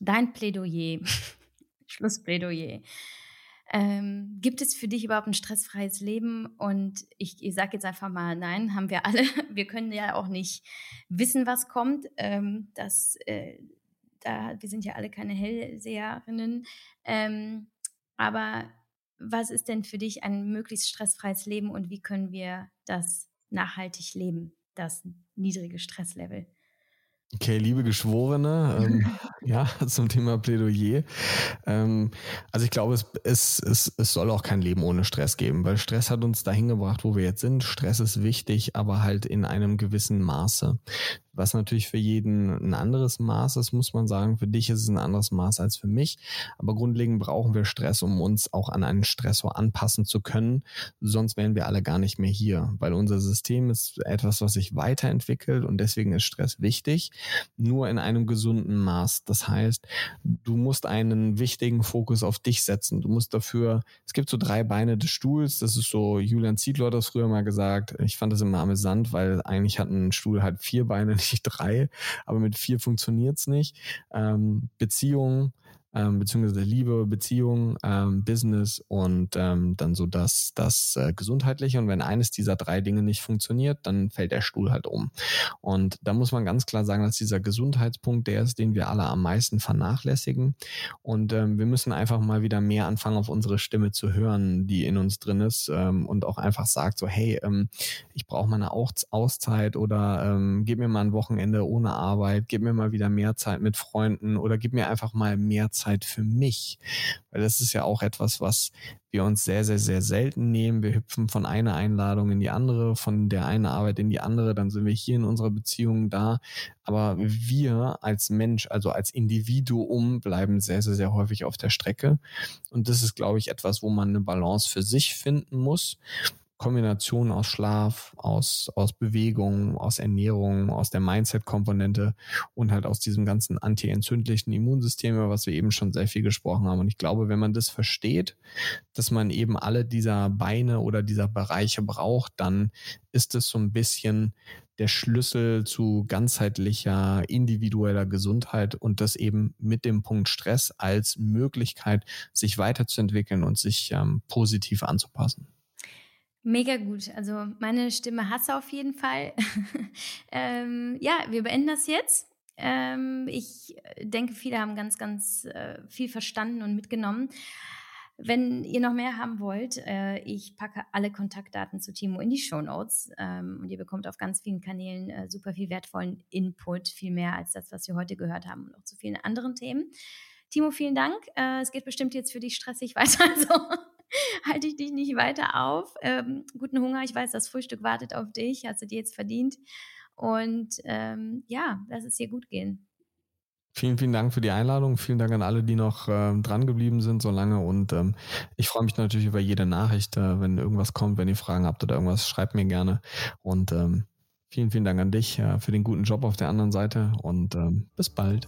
Speaker 1: dein Plädoyer, Schlussplädoyer. Ähm, gibt es für dich überhaupt ein stressfreies Leben? Und ich, ich sage jetzt einfach mal, nein, haben wir alle. Wir können ja auch nicht wissen, was kommt. Ähm, das äh, da, wir sind ja alle keine Hellseherinnen. Ähm, aber was ist denn für dich ein möglichst stressfreies Leben und wie können wir das nachhaltig leben, das niedrige Stresslevel?
Speaker 2: Okay, liebe Geschworene, ähm, ja, zum Thema Plädoyer. Ähm, also ich glaube, es, es, es, es soll auch kein Leben ohne Stress geben, weil Stress hat uns dahin gebracht, wo wir jetzt sind. Stress ist wichtig, aber halt in einem gewissen Maße was natürlich für jeden ein anderes Maß ist, muss man sagen. Für dich ist es ein anderes Maß als für mich. Aber grundlegend brauchen wir Stress, um uns auch an einen Stressor anpassen zu können. Sonst wären wir alle gar nicht mehr hier, weil unser System ist etwas, was sich weiterentwickelt und deswegen ist Stress wichtig, nur in einem gesunden Maß. Das heißt, du musst einen wichtigen Fokus auf dich setzen. Du musst dafür, es gibt so drei Beine des Stuhls. Das ist so, Julian Ziedler hat das früher mal gesagt. Ich fand das immer amüsant, weil eigentlich hat ein Stuhl halt vier Beine, nicht drei, aber mit vier funktioniert's nicht. Ähm, Beziehungen, ähm, beziehungsweise Liebe, Beziehung, ähm, Business und ähm, dann so das, das äh, Gesundheitliche. Und wenn eines dieser drei Dinge nicht funktioniert, dann fällt der Stuhl halt um. Und da muss man ganz klar sagen, dass dieser Gesundheitspunkt der ist, den wir alle am meisten vernachlässigen. Und ähm, wir müssen einfach mal wieder mehr anfangen, auf unsere Stimme zu hören, die in uns drin ist ähm, und auch einfach sagt so, hey, ähm, ich brauche mal eine Auszeit oder ähm, gib mir mal ein Wochenende ohne Arbeit, gib mir mal wieder mehr Zeit mit Freunden oder gib mir einfach mal mehr Zeit Zeit für mich. Weil das ist ja auch etwas, was wir uns sehr, sehr, sehr selten nehmen. Wir hüpfen von einer Einladung in die andere, von der einen Arbeit in die andere, dann sind wir hier in unserer Beziehung da. Aber wir als Mensch, also als Individuum, bleiben sehr, sehr, sehr häufig auf der Strecke. Und das ist, glaube ich, etwas, wo man eine Balance für sich finden muss. Kombination aus Schlaf, aus, aus Bewegung, aus Ernährung, aus der Mindset-Komponente und halt aus diesem ganzen anti-entzündlichen Immunsystem, über was wir eben schon sehr viel gesprochen haben. Und ich glaube, wenn man das versteht, dass man eben alle dieser Beine oder dieser Bereiche braucht, dann ist es so ein bisschen der Schlüssel zu ganzheitlicher, individueller Gesundheit und das eben mit dem Punkt Stress als Möglichkeit, sich weiterzuentwickeln und sich ähm, positiv anzupassen.
Speaker 1: Mega gut. Also meine Stimme hasse auf jeden Fall. ähm, ja, wir beenden das jetzt. Ähm, ich denke, viele haben ganz, ganz äh, viel verstanden und mitgenommen. Wenn ihr noch mehr haben wollt, äh, ich packe alle Kontaktdaten zu Timo in die Show Notes ähm, und ihr bekommt auf ganz vielen Kanälen äh, super viel wertvollen Input, viel mehr als das, was wir heute gehört haben und auch zu vielen anderen Themen. Timo, vielen Dank. Äh, es geht bestimmt jetzt für dich stressig weiter. Also halte ich dich nicht weiter auf. Ähm, guten Hunger. Ich weiß, das Frühstück wartet auf dich. Hast du dir jetzt verdient. Und ähm, ja, lass es dir gut gehen.
Speaker 2: Vielen, vielen Dank für die Einladung. Vielen Dank an alle, die noch ähm, dran geblieben sind so lange. Und ähm, ich freue mich natürlich über jede Nachricht, äh, wenn irgendwas kommt, wenn ihr Fragen habt oder irgendwas, schreibt mir gerne. Und ähm, vielen, vielen Dank an dich äh, für den guten Job auf der anderen Seite und ähm, bis bald.